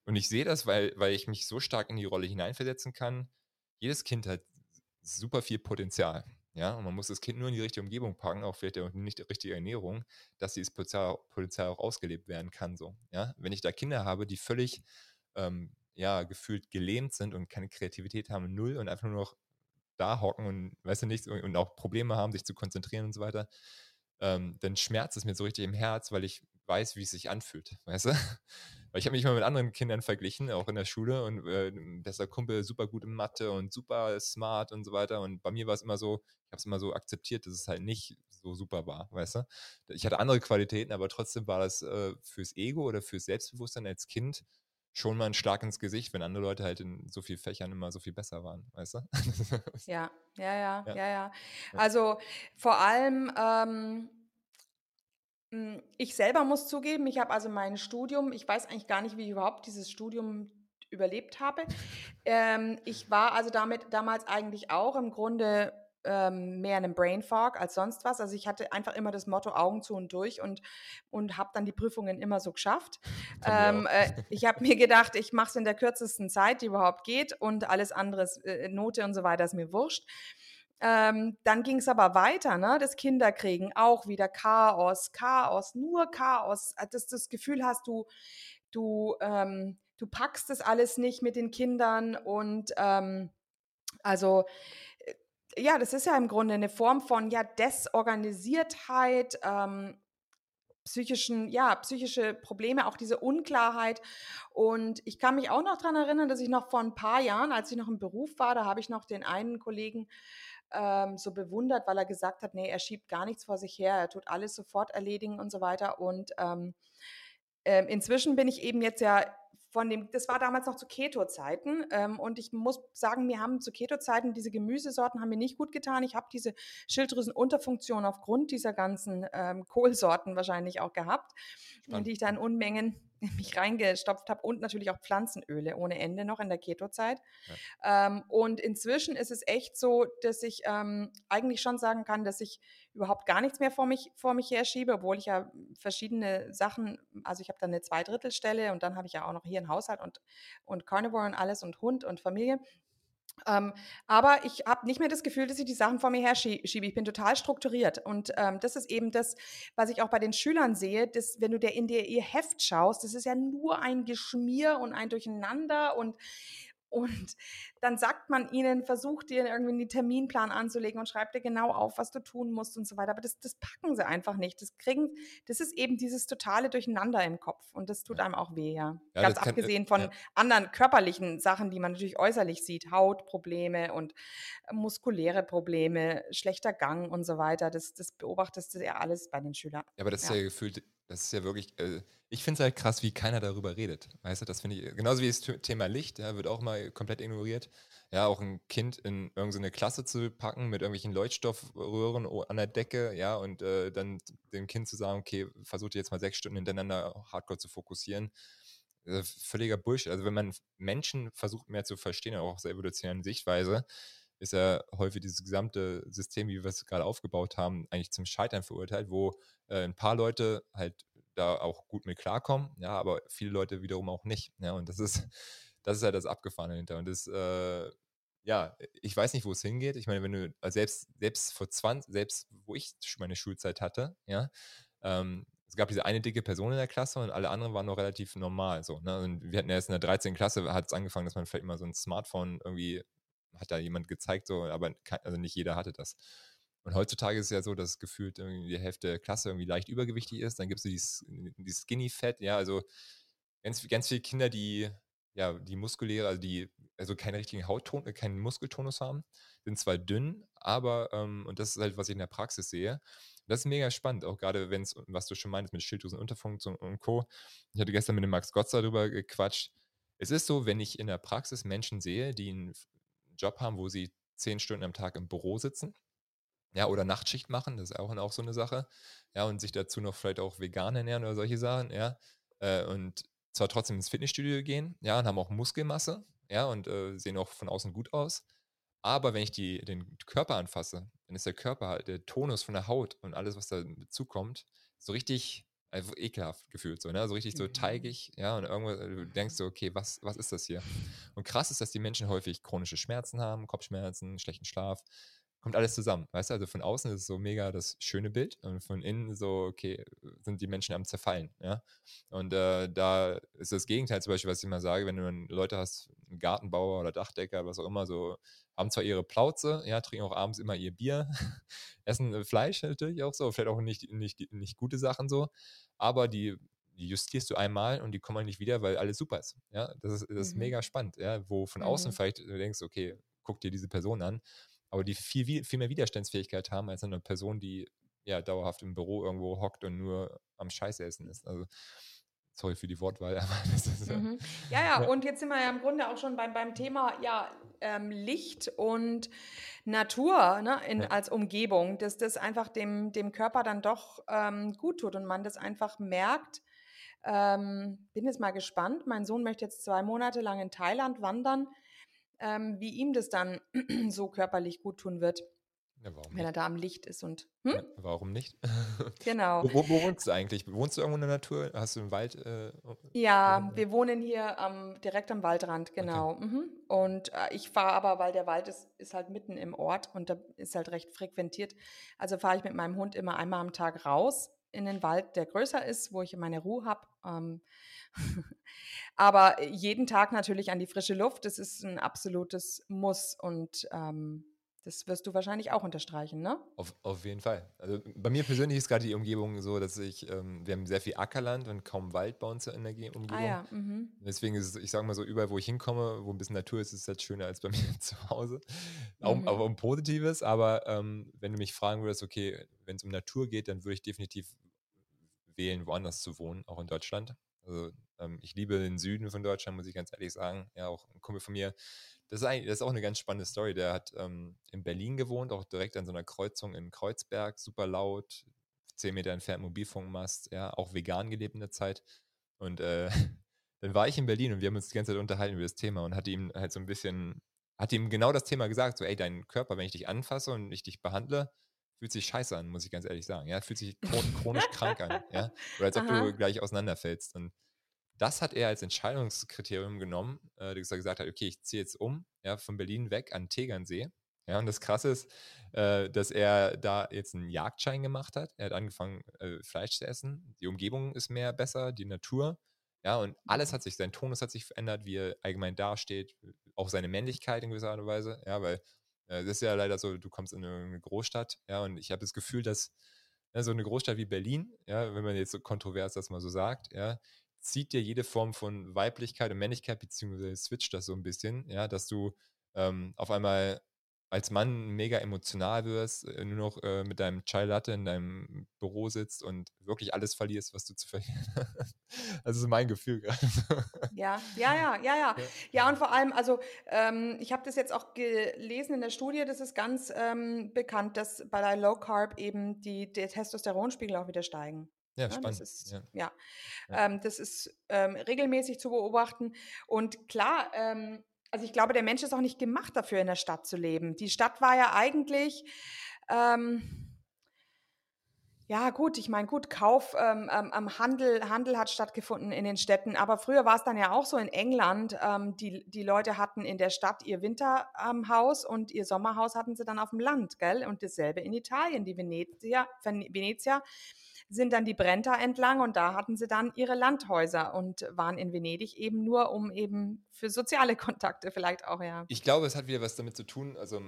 Speaker 3: und ich sehe das, weil, weil ich mich so stark in die Rolle hineinversetzen kann. Jedes Kind hat super viel Potenzial, ja, und man muss das Kind nur in die richtige Umgebung packen, auch vielleicht nicht die richtige Ernährung, dass dieses Potenzial, Potenzial auch ausgelebt werden kann, so, ja. Wenn ich da Kinder habe, die völlig ähm, ja, gefühlt gelähmt sind und keine Kreativität haben, null und einfach nur noch da hocken und, weißt du nicht, und auch Probleme haben, sich zu konzentrieren und so weiter, ähm, dann schmerzt es mir so richtig im Herz, weil ich weiß, wie es sich anfühlt, weißt du? Weil ich habe mich mal mit anderen Kindern verglichen, auch in der Schule und äh, bester Kumpel super gut in Mathe und super smart und so weiter und bei mir war es immer so, ich habe es immer so akzeptiert, dass es halt nicht so super war, weißt du? Ich hatte andere Qualitäten, aber trotzdem war das äh, fürs Ego oder fürs Selbstbewusstsein als Kind schon mal ein Schlag ins Gesicht, wenn andere Leute halt in so vielen Fächern immer so viel besser waren, weißt du?
Speaker 2: ja, ja, ja, ja, ja. Also vor allem, ähm, hm, ich selber muss zugeben, ich habe also mein Studium, ich weiß eigentlich gar nicht, wie ich überhaupt dieses Studium überlebt habe. Ähm, ich war also damit damals eigentlich auch im Grunde ähm, mehr in einem Brain Fog als sonst was. Also ich hatte einfach immer das Motto Augen zu und durch und, und habe dann die Prüfungen immer so geschafft. Ähm, äh, ich habe mir gedacht, ich mache es in der kürzesten Zeit, die überhaupt geht und alles andere, äh, Note und so weiter, ist mir wurscht. Ähm, dann ging es aber weiter, ne? Das Kinderkriegen, auch wieder Chaos, Chaos, nur Chaos. Äh, dass du das Gefühl hast, du, du, ähm, du packst das alles nicht mit den Kindern und ähm, also äh, ja, das ist ja im Grunde eine Form von ja Desorganisiertheit, ähm, psychischen, ja, psychische Probleme, auch diese Unklarheit. Und ich kann mich auch noch daran erinnern, dass ich noch vor ein paar Jahren, als ich noch im Beruf war, da habe ich noch den einen Kollegen ähm, so bewundert, weil er gesagt hat, nee, er schiebt gar nichts vor sich her, er tut alles sofort erledigen und so weiter. Und ähm, äh, inzwischen bin ich eben jetzt ja von dem, das war damals noch zu Keto-Zeiten ähm, und ich muss sagen, mir haben zu Keto-Zeiten diese Gemüsesorten haben mir nicht gut getan. Ich habe diese Schilddrüsenunterfunktion aufgrund dieser ganzen ähm, Kohlsorten wahrscheinlich auch gehabt, Spannend. die ich da in Unmengen mich reingestopft habe und natürlich auch Pflanzenöle ohne Ende noch in der Keto-Zeit. Ja. Ähm, und inzwischen ist es echt so, dass ich ähm, eigentlich schon sagen kann, dass ich überhaupt gar nichts mehr vor mich, vor mich herschiebe, obwohl ich ja verschiedene Sachen, also ich habe dann eine Zweidrittelstelle und dann habe ich ja auch noch hier einen Haushalt und, und Carnivore und alles und Hund und Familie. Ähm, aber ich habe nicht mehr das Gefühl, dass ich die Sachen vor mir her schiebe. Ich bin total strukturiert. Und ähm, das ist eben das, was ich auch bei den Schülern sehe, dass wenn du der in der ihr Heft schaust, das ist ja nur ein Geschmier und ein Durcheinander und und dann sagt man ihnen, versucht dir irgendwie einen Terminplan anzulegen und schreibt dir genau auf, was du tun musst und so weiter. Aber das, das packen sie einfach nicht. Das kriegen, das ist eben dieses totale Durcheinander im Kopf. Und das tut einem auch weh, ja. ja Ganz abgesehen kann, von ja. anderen körperlichen Sachen, die man natürlich äußerlich sieht. Hautprobleme und äh, muskuläre Probleme, schlechter Gang und so weiter. Das, das beobachtest du ja alles bei den Schülern.
Speaker 3: Ja, aber das ist ja gefühlt das ist ja wirklich, äh, ich finde es halt krass, wie keiner darüber redet. Weißt du, das finde ich, genauso wie das Thema Licht, ja, wird auch mal komplett ignoriert. Ja, auch ein Kind in irgendeine Klasse zu packen mit irgendwelchen Leuchtstoffröhren an der Decke, ja, und äh, dann dem Kind zu sagen, okay, versucht jetzt mal sechs Stunden hintereinander hardcore zu fokussieren. Äh, völliger Bullshit. Also wenn man Menschen versucht mehr zu verstehen, auch aus der evolutionären Sichtweise, ist ja häufig dieses gesamte System, wie wir es gerade aufgebaut haben, eigentlich zum Scheitern verurteilt, wo äh, ein paar Leute halt da auch gut mit klarkommen, ja, aber viele Leute wiederum auch nicht. Ja, und das ist, das ist halt das Abgefahrene hinter. Und das, äh, ja, ich weiß nicht, wo es hingeht. Ich meine, wenn du, also selbst, selbst vor 20, selbst wo ich meine Schulzeit hatte, ja, ähm, es gab diese eine dicke Person in der Klasse und alle anderen waren noch relativ normal. So, ne? Und wir hatten erst in der 13. Klasse, hat es angefangen, dass man vielleicht mal so ein Smartphone irgendwie hat da jemand gezeigt, so, aber also nicht jeder hatte das. Und heutzutage ist es ja so, dass gefühlt die Hälfte der Klasse irgendwie leicht übergewichtig ist. Dann gibt es dieses, dieses Skinny Fat, ja, also ganz, ganz viele Kinder, die, ja, die muskuläre, also die, also keinen richtigen Hautton, keinen Muskeltonus haben, sind zwar dünn, aber, ähm, und das ist halt, was ich in der Praxis sehe, das ist mega spannend, auch gerade wenn es, was du schon meintest, mit Schilddrüsenunterfunktion und Co. Ich hatte gestern mit dem Max Gotz darüber gequatscht. Es ist so, wenn ich in der Praxis Menschen sehe, die einen Job haben, wo sie zehn Stunden am Tag im Büro sitzen, ja, oder Nachtschicht machen, das ist auch, auch so eine Sache, ja, und sich dazu noch vielleicht auch vegan ernähren oder solche Sachen, ja, äh, und zwar trotzdem ins Fitnessstudio gehen, ja, und haben auch Muskelmasse, ja, und äh, sehen auch von außen gut aus, aber wenn ich die, den Körper anfasse, dann ist der Körper halt, der Tonus von der Haut und alles, was da dazukommt, so richtig einfach ekelhaft gefühlt, so, ne? So richtig so mhm. teigig, ja, und irgendwo, äh, du denkst so, okay, was, was ist das hier? Und krass ist, dass die Menschen häufig chronische Schmerzen haben, Kopfschmerzen, schlechten Schlaf, kommt alles zusammen. Weißt du, also von außen ist es so mega das schöne Bild und von innen so, okay, sind die Menschen am Zerfallen. Ja? Und äh, da ist das Gegenteil zum Beispiel, was ich immer sage, wenn du Leute hast, einen Gartenbauer oder Dachdecker, was auch immer, so haben zwar ihre Plauze, ja, trinken auch abends immer ihr Bier, essen äh, Fleisch natürlich auch so, vielleicht auch nicht, nicht, nicht gute Sachen so, aber die, die justierst du einmal und die kommen halt nicht wieder, weil alles super ist. Ja, das ist, das ist mhm. mega spannend, ja, wo von außen mhm. vielleicht du denkst, okay, guck dir diese Person an aber die viel, viel mehr Widerstandsfähigkeit haben als eine Person, die ja dauerhaft im Büro irgendwo hockt und nur am Scheiße essen ist. Also sorry für die Wortwahl, aber das ist
Speaker 2: mhm. ja, ja, ja, und jetzt sind wir ja im Grunde auch schon beim, beim Thema ja, ähm, Licht und Natur ne, in, ja. als Umgebung, dass das einfach dem, dem Körper dann doch ähm, gut tut und man das einfach merkt. Ähm, bin jetzt mal gespannt. Mein Sohn möchte jetzt zwei Monate lang in Thailand wandern ähm, wie ihm das dann so körperlich gut tun wird. Ja, wenn er da am Licht ist und.
Speaker 3: Hm? Ja, warum nicht?
Speaker 2: Genau.
Speaker 3: wo, wo, wo, wohnst du eigentlich? Wohnst du irgendwo in der Natur? Hast du einen Wald? Äh,
Speaker 2: ja, wir wohnen hier ähm, direkt am Waldrand, genau. Okay. Mhm. Und äh, ich fahre aber, weil der Wald ist, ist halt mitten im Ort und da ist halt recht frequentiert. Also fahre ich mit meinem Hund immer einmal am Tag raus in den Wald, der größer ist, wo ich meine Ruhe habe. Ähm, aber jeden Tag natürlich an die frische Luft, das ist ein absolutes Muss und ähm, das wirst du wahrscheinlich auch unterstreichen, ne?
Speaker 3: Auf, auf jeden Fall. Also bei mir persönlich ist gerade die Umgebung so, dass ich, ähm, wir haben sehr viel Ackerland und kaum Wald bei uns in der Umgebung. Ah, ja. Mhm. Deswegen ist es, ich sage mal so, überall, wo ich hinkomme, wo ein bisschen Natur ist, ist es halt schöner als bei mir zu Hause. Auch, mhm. auch um Positives, aber ähm, wenn du mich fragen würdest, okay, wenn es um Natur geht, dann würde ich definitiv wählen, woanders zu wohnen, auch in Deutschland. Also ähm, ich liebe den Süden von Deutschland, muss ich ganz ehrlich sagen. Ja, auch ein Kumpel von mir. Das ist, eigentlich, das ist auch eine ganz spannende Story. Der hat ähm, in Berlin gewohnt, auch direkt an so einer Kreuzung in Kreuzberg, super laut, zehn Meter entfernt Mobilfunkmast, ja, auch vegan gelebt in der Zeit. Und äh, dann war ich in Berlin und wir haben uns die ganze Zeit unterhalten über das Thema und hatte ihm halt so ein bisschen, hat ihm genau das Thema gesagt, so, ey, dein Körper, wenn ich dich anfasse und ich dich behandle, fühlt sich scheiße an, muss ich ganz ehrlich sagen. Ja, fühlt sich chronisch krank an, ja. Oder als ob Aha. du gleich auseinanderfällst. Und das hat er als Entscheidungskriterium genommen, äh, dass er gesagt hat, okay, ich ziehe jetzt um, ja, von Berlin weg an Tegernsee. Ja, und das Krasse ist, äh, dass er da jetzt einen Jagdschein gemacht hat. Er hat angefangen, äh, Fleisch zu essen. Die Umgebung ist mehr besser, die Natur. Ja, und alles mhm. hat sich, sein Tonus hat sich verändert, wie er allgemein dasteht, auch seine Männlichkeit in gewisser Art und Weise. Ja, weil das ist ja leider so, du kommst in eine Großstadt, ja, und ich habe das Gefühl, dass ja, so eine Großstadt wie Berlin, ja, wenn man jetzt so kontrovers das mal so sagt, ja, zieht dir jede Form von Weiblichkeit und Männlichkeit, beziehungsweise switcht das so ein bisschen, ja, dass du ähm, auf einmal als Mann mega emotional wirst, äh, nur noch äh, mit deinem Chai Latte in deinem Büro sitzt und wirklich alles verlierst, was du zu verlieren hast. Das ist mein Gefühl gerade.
Speaker 2: Ja, ja, ja, ja, ja. Ja, und vor allem, also ähm, ich habe das jetzt auch gelesen in der Studie, das ist ganz ähm, bekannt, dass bei der Low Carb eben die, der Testosteronspiegel auch wieder steigen.
Speaker 3: Ja, spannend.
Speaker 2: Das ist, ja. ja. ja. Ähm, das ist ähm, regelmäßig zu beobachten. Und klar, ähm, also ich glaube, der Mensch ist auch nicht gemacht dafür, in der Stadt zu leben. Die Stadt war ja eigentlich, ähm, ja gut, ich meine, gut, Kauf, ähm, ähm, Handel, Handel hat stattgefunden in den Städten, aber früher war es dann ja auch so in England, ähm, die, die Leute hatten in der Stadt ihr Winterhaus und ihr Sommerhaus hatten sie dann auf dem Land, gell? Und dasselbe in Italien, die Venezia, Venezia sind dann die Brenta entlang und da hatten sie dann ihre Landhäuser und waren in Venedig eben nur, um eben für soziale Kontakte vielleicht auch, ja.
Speaker 3: Ich glaube, es hat wieder was damit zu tun, also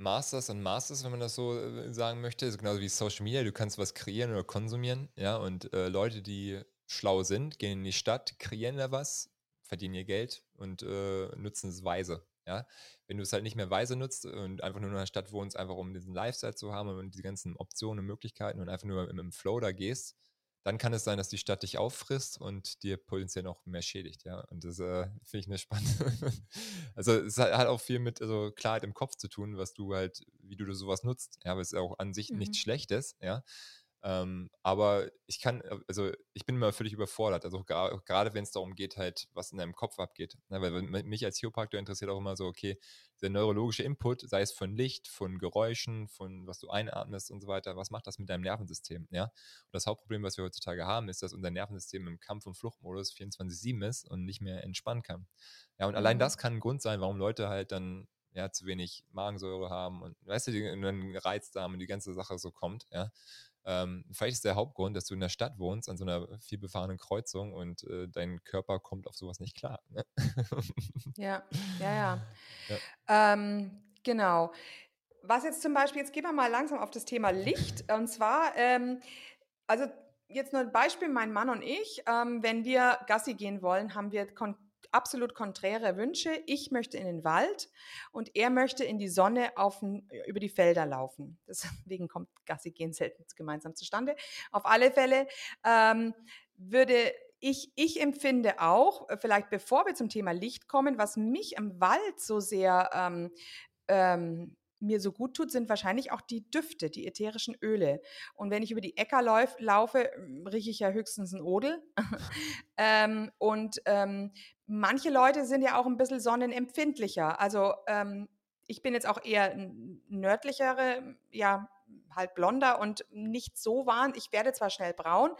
Speaker 3: Masters und Masters, wenn man das so äh, sagen möchte, also genauso wie Social Media, du kannst was kreieren oder konsumieren, ja, und äh, Leute, die schlau sind, gehen in die Stadt, kreieren da was, verdienen ihr Geld und äh, nutzen es weise. Ja? Wenn du es halt nicht mehr weise nutzt und einfach nur in einer Stadt wohnst, einfach um diesen Lifestyle zu haben und die ganzen Optionen und Möglichkeiten und einfach nur im, im Flow da gehst, dann kann es sein, dass die Stadt dich auffrisst und dir potenziell noch mehr schädigt, ja. Und das äh, finde ich eine spannende. also es hat auch viel mit also Klarheit im Kopf zu tun, was du halt, wie du sowas nutzt. Ja, aber es ist auch an sich mhm. nichts Schlechtes, ja. Ähm, aber ich kann, äh, also ich bin immer völlig überfordert. Also gerade wenn es darum geht, halt, was in deinem Kopf abgeht. Ne? Weil mich als Chiropraktor interessiert auch immer so, okay, der neurologische Input, sei es von Licht, von Geräuschen, von was du einatmest und so weiter, was macht das mit deinem Nervensystem? Ja? Und das Hauptproblem, was wir heutzutage haben, ist, dass unser Nervensystem im Kampf- und Fluchtmodus 24-7 ist und nicht mehr entspannen kann. Ja, und mhm. allein das kann ein Grund sein, warum Leute halt dann ja, zu wenig Magensäure haben und weißt du, die, einen Reizdarm und die ganze Sache so kommt, ja. Ähm, vielleicht ist der Hauptgrund, dass du in der Stadt wohnst, an so einer vielbefahrenen Kreuzung und äh, dein Körper kommt auf sowas nicht klar. Ne?
Speaker 2: ja, ja, ja. ja. Ähm, genau. Was jetzt zum Beispiel, jetzt gehen wir mal langsam auf das Thema Licht. Und zwar, ähm, also jetzt nur ein Beispiel, mein Mann und ich, ähm, wenn wir Gassi gehen wollen, haben wir kon absolut konträre Wünsche. Ich möchte in den Wald und er möchte in die Sonne auf, über die Felder laufen. Deswegen kommt Gassi gehen selten gemeinsam zustande. Auf alle Fälle ähm, würde ich, ich empfinde auch, vielleicht bevor wir zum Thema Licht kommen, was mich im Wald so sehr ähm, ähm, mir so gut tut, sind wahrscheinlich auch die Düfte, die ätherischen Öle. Und wenn ich über die Äcker lauf, laufe, hm, rieche ich ja höchstens ein Odel. ähm, und ähm, manche Leute sind ja auch ein bisschen sonnenempfindlicher. Also ähm, ich bin jetzt auch eher nördlichere, ja, halt blonder und nicht so warm. Ich werde zwar schnell braun,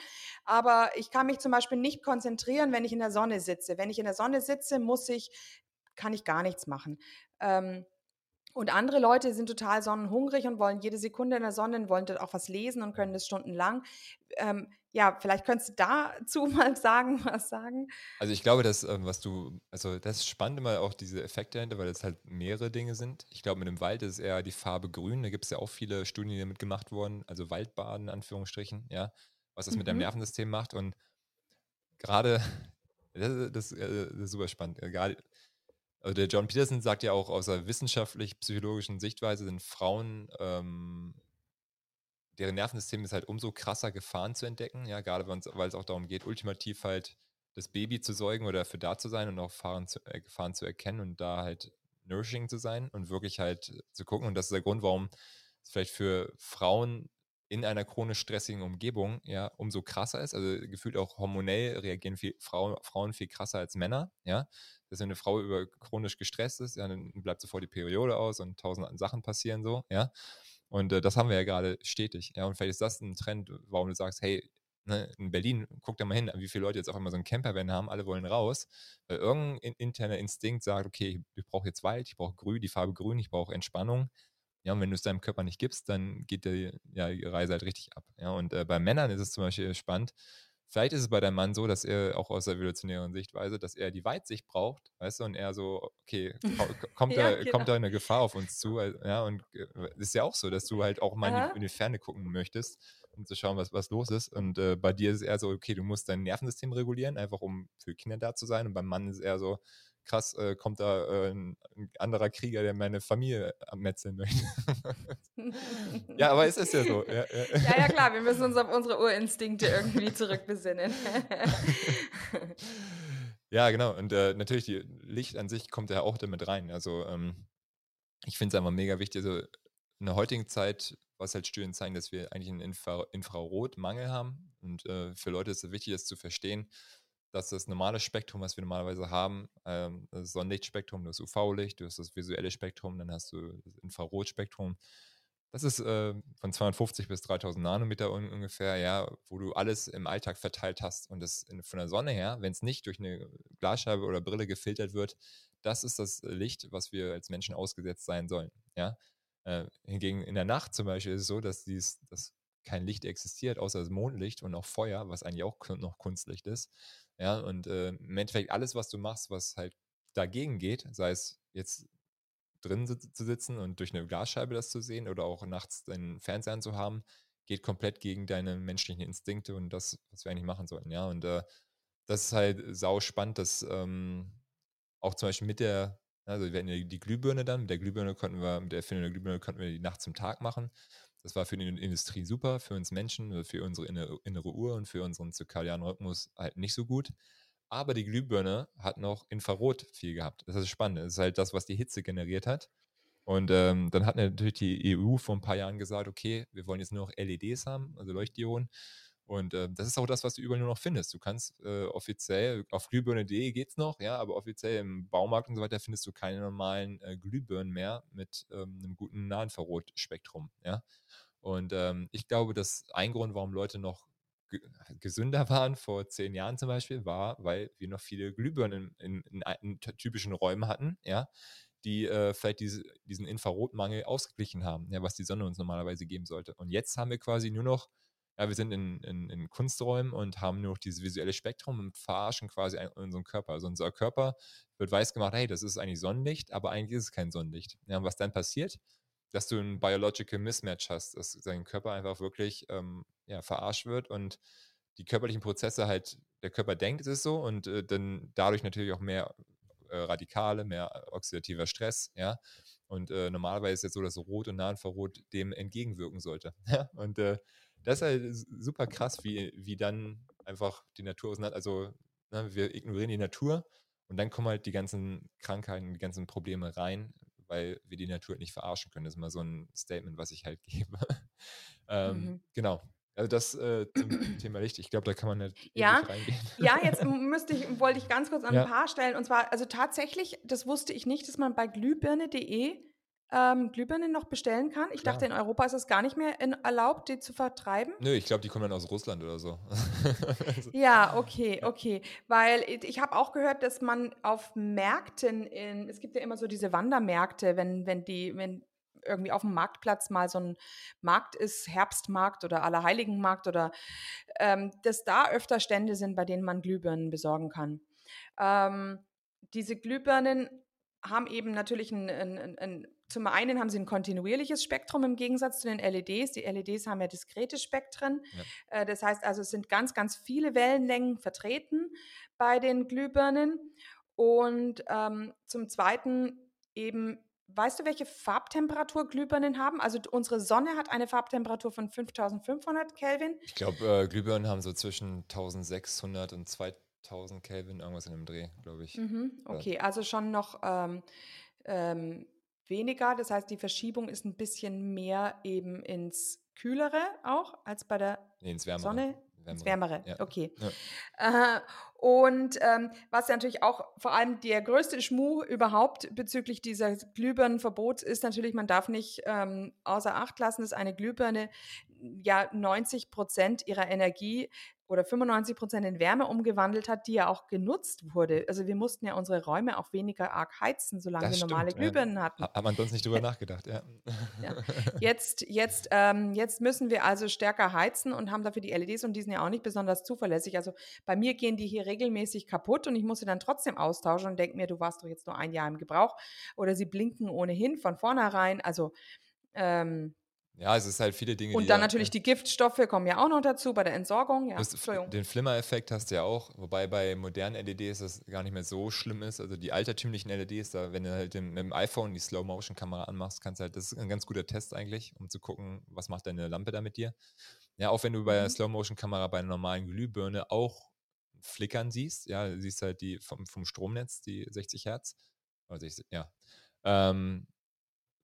Speaker 2: aber ich kann mich zum Beispiel nicht konzentrieren, wenn ich in der Sonne sitze. Wenn ich in der Sonne sitze, muss ich, kann ich gar nichts machen. Ähm, und andere Leute sind total sonnenhungrig und wollen jede Sekunde in der Sonne und wollen dort auch was lesen und können das stundenlang. Ähm, ja, vielleicht könntest du dazu mal sagen, was sagen.
Speaker 3: Also ich glaube, dass, ähm, was du, also das ist spannend immer auch diese Effekte dahinter, weil es halt mehrere Dinge sind. Ich glaube, mit dem Wald ist es eher die Farbe grün. Da gibt es ja auch viele Studien, die damit gemacht wurden, also Waldbaden, in Anführungsstrichen, ja, was das mhm. mit deinem mhm. Nervensystem macht. Und gerade, das, das, äh, das ist super spannend. Gerade also der John Peterson sagt ja auch aus der wissenschaftlich-psychologischen Sichtweise sind Frauen, ähm, deren Nervensystem ist halt umso krasser Gefahren zu entdecken, ja, gerade weil es auch darum geht, ultimativ halt das Baby zu säugen oder dafür da zu sein und auch Gefahren zu, äh, Gefahren zu erkennen und da halt nourishing zu sein und wirklich halt zu gucken. Und das ist der Grund, warum es vielleicht für Frauen in einer chronisch stressigen Umgebung ja umso krasser ist. Also gefühlt auch hormonell reagieren viel, Frauen, Frauen viel krasser als Männer, ja dass wenn eine Frau über chronisch gestresst ist, ja, dann bleibt sofort die Periode aus und tausend Sachen passieren so, ja. Und äh, das haben wir ja gerade stetig, ja. Und vielleicht ist das ein Trend, warum du sagst, hey, ne, in Berlin, guck da mal hin, wie viele Leute jetzt auf einmal so einen Campervan haben, alle wollen raus, weil irgendein interner Instinkt sagt, okay, ich brauche jetzt Wald, ich brauche Grün, die Farbe Grün, ich brauche Entspannung. Ja, und wenn du es deinem Körper nicht gibst, dann geht die, ja, die Reise halt richtig ab. Ja, und äh, bei Männern ist es zum Beispiel spannend, Vielleicht ist es bei deinem Mann so, dass er auch aus der evolutionären Sichtweise, dass er die Weitsicht braucht, weißt du, und er so, okay, kommt, ja, da, genau. kommt da eine Gefahr auf uns zu, ja, und es äh, ist ja auch so, dass du halt auch mal in die, in die, Ferne gucken möchtest, um zu schauen, was, was los ist. Und äh, bei dir ist es eher so, okay, du musst dein Nervensystem regulieren, einfach um für Kinder da zu sein. Und beim Mann ist es eher so, krass, äh, kommt da äh, ein, ein, anderer Krieger, der meine Familie abmetzeln möchte. ja, aber es ist ja so. Ja,
Speaker 2: ja. ja, ja, klar, wir müssen uns auf unsere Urinstinkte irgendwie zurückbesinnen.
Speaker 3: ja, genau. Und äh, natürlich, die Licht an sich kommt ja auch damit rein. Also ähm, ich finde es einfach mega wichtig. Also in der heutigen Zeit, was halt Studien zeigen, dass wir eigentlich einen Infra Infrarotmangel haben. Und äh, für Leute ist es wichtig, das zu verstehen dass das normale Spektrum, was wir normalerweise haben, ähm, das Sonnenlichtspektrum, das UV-Licht, du hast das visuelle Spektrum, dann hast du das Infrarotspektrum. Das ist äh, von 250 bis 3000 Nanometer un ungefähr, ja, wo du alles im Alltag verteilt hast. Und das in, von der Sonne her, wenn es nicht durch eine Glasscheibe oder Brille gefiltert wird, das ist das Licht, was wir als Menschen ausgesetzt sein sollen. Ja? Äh, hingegen in der Nacht zum Beispiel ist es so, dass dies, das kein Licht existiert, außer das Mondlicht und auch Feuer, was eigentlich auch noch Kunstlicht ist. Ja, und äh, im Endeffekt alles, was du machst, was halt dagegen geht, sei es jetzt drin zu sitzen und durch eine Glasscheibe das zu sehen oder auch nachts deinen Fernseher zu haben, geht komplett gegen deine menschlichen Instinkte und das, was wir eigentlich machen sollten. Ja, und äh, das ist halt sau spannend, dass ähm, auch zum Beispiel mit der, also wir hatten die Glühbirne dann, mit der Glühbirne konnten wir, mit der Erfindung der Glühbirne konnten wir die Nacht zum Tag machen. Das war für die Industrie super, für uns Menschen, äh, für unsere innere Uhr und für unseren zirkadianen Rhythmus halt nicht so gut. Aber die Glühbirne hat noch Infrarot viel gehabt. Das ist spannend. Das ist halt das, was die Hitze generiert hat. Und ähm, dann hat natürlich die EU vor ein paar Jahren gesagt, okay, wir wollen jetzt nur noch LEDs haben, also Leuchtdioden. Und äh, das ist auch das, was du überall nur noch findest. Du kannst äh, offiziell, auf glühbirne.de geht es noch, ja, aber offiziell im Baumarkt und so weiter findest du keine normalen äh, Glühbirnen mehr mit ähm, einem guten Nahinfrarotspektrum, ja. Und ähm, ich glaube, dass ein Grund, warum Leute noch gesünder waren vor zehn Jahren zum Beispiel, war, weil wir noch viele Glühbirnen in, in, in, in typischen Räumen hatten, ja, die äh, vielleicht diese, diesen Infrarotmangel ausgeglichen haben, ja, was die Sonne uns normalerweise geben sollte. Und jetzt haben wir quasi nur noch, ja, wir sind in, in, in Kunsträumen und haben nur noch dieses visuelle Spektrum und verarschen quasi unseren Körper. Also unser Körper wird weiß gemacht, hey, das ist eigentlich Sonnenlicht, aber eigentlich ist es kein Sonnenlicht. Ja, und was dann passiert, dass du ein Biological Mismatch hast, dass dein Körper einfach wirklich ähm, ja, verarscht wird und die körperlichen Prozesse halt, der Körper denkt, es ist so und äh, dann dadurch natürlich auch mehr äh, Radikale, mehr oxidativer Stress, ja. Und äh, normalerweise ist es so, dass Rot und Nahinfrarot dem entgegenwirken sollte. und äh, das ist halt super krass, wie, wie dann einfach die Natur auseinander, also ne, wir ignorieren die Natur und dann kommen halt die ganzen Krankheiten, die ganzen Probleme rein, weil wir die Natur nicht verarschen können. Das ist mal so ein Statement, was ich halt gebe. ähm, mhm. Genau. Also das äh, zum Thema Licht, ich glaube, da kann man nicht
Speaker 2: ja, reingehen. Ja, jetzt müsste ich, wollte ich ganz kurz an ja. ein paar stellen. Und zwar, also tatsächlich, das wusste ich nicht, dass man bei glühbirne.de ähm, Glühbirnen noch bestellen kann. Ich Klar. dachte, in Europa ist es gar nicht mehr in, erlaubt, die zu vertreiben.
Speaker 3: Nö, ich glaube, die kommen dann aus Russland oder so.
Speaker 2: ja, okay, okay. Weil ich habe auch gehört, dass man auf Märkten, in, es gibt ja immer so diese Wandermärkte, wenn, wenn die, wenn irgendwie auf dem Marktplatz mal so ein Markt ist, Herbstmarkt oder Allerheiligenmarkt oder ähm, dass da öfter Stände sind, bei denen man Glühbirnen besorgen kann. Ähm, diese Glühbirnen haben eben natürlich ein, ein, ein, zum einen haben sie ein kontinuierliches Spektrum im Gegensatz zu den LEDs. Die LEDs haben ja diskrete Spektren. Ja. Äh, das heißt also, es sind ganz, ganz viele Wellenlängen vertreten bei den Glühbirnen. Und ähm, zum Zweiten eben Weißt du, welche Farbtemperatur Glühbirnen haben? Also unsere Sonne hat eine Farbtemperatur von 5500 Kelvin.
Speaker 3: Ich glaube, äh, Glühbirnen haben so zwischen 1600 und 2000 Kelvin, irgendwas in dem Dreh, glaube ich.
Speaker 2: Mhm, okay, also schon noch ähm, ähm, weniger. Das heißt, die Verschiebung ist ein bisschen mehr eben ins Kühlere auch als bei der nee, ins Sonne. Wärmere. Wärmere, ja. okay. Ja. Äh, und ähm, was ja natürlich auch vor allem der größte Schmuh überhaupt bezüglich dieses Glühbirnenverbots ist natürlich, man darf nicht ähm, außer Acht lassen, dass eine Glühbirne ja 90 Prozent ihrer Energie oder 95 Prozent in Wärme umgewandelt hat, die ja auch genutzt wurde. Also wir mussten ja unsere Räume auch weniger arg heizen, solange das wir stimmt, normale Glühbirnen ja. hatten.
Speaker 3: Hat man sonst nicht drüber nachgedacht, ja.
Speaker 2: ja. Jetzt, jetzt, ähm, jetzt müssen wir also stärker heizen und haben dafür die LEDs und die sind ja auch nicht besonders zuverlässig. Also bei mir gehen die hier regelmäßig kaputt und ich muss sie dann trotzdem austauschen und denke mir, du warst doch jetzt nur ein Jahr im Gebrauch oder sie blinken ohnehin von vornherein. Also ähm,
Speaker 3: ja, es ist halt viele Dinge.
Speaker 2: Und dann da, natürlich die Giftstoffe kommen ja auch noch dazu bei der Entsorgung. Ja,
Speaker 3: den Flimmer-Effekt hast du ja auch, wobei bei modernen LEDs das gar nicht mehr so schlimm ist. Also die altertümlichen LEDs, da, wenn du halt mit dem iPhone die Slow-Motion-Kamera anmachst, kannst du halt, das ist ein ganz guter Test eigentlich, um zu gucken, was macht deine Lampe da mit dir. Ja, auch wenn du bei der mhm. Slow-Motion-Kamera bei einer normalen Glühbirne auch flickern siehst, ja, siehst halt die vom, vom Stromnetz, die 60 Hertz. Also ich, ja. Ähm,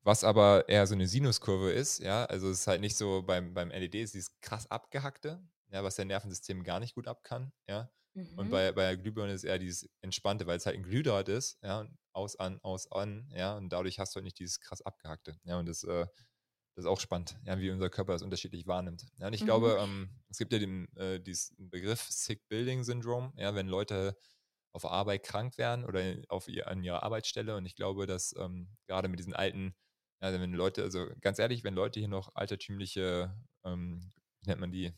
Speaker 3: was aber eher so eine Sinuskurve ist, ja, also es ist halt nicht so beim, beim LED, es ist krass abgehackte, ja, was der Nervensystem gar nicht gut ab kann, ja. Mhm. Und bei, bei der Glühbirne ist eher dieses entspannte, weil es halt ein Glühdraht ist, ja, aus, an, aus, an, ja, und dadurch hast du halt nicht dieses krass abgehackte, ja, und das, äh, das ist auch spannend, ja, wie unser Körper das unterschiedlich wahrnimmt. Ja, und ich mhm. glaube, ähm, es gibt ja den äh, diesen Begriff Sick Building Syndrome, ja, wenn Leute auf Arbeit krank werden oder auf ihr, an ihrer Arbeitsstelle. Und ich glaube, dass ähm, gerade mit diesen alten also wenn Leute, also ganz ehrlich, wenn Leute hier noch altertümliche, ähm, wie nennt man die,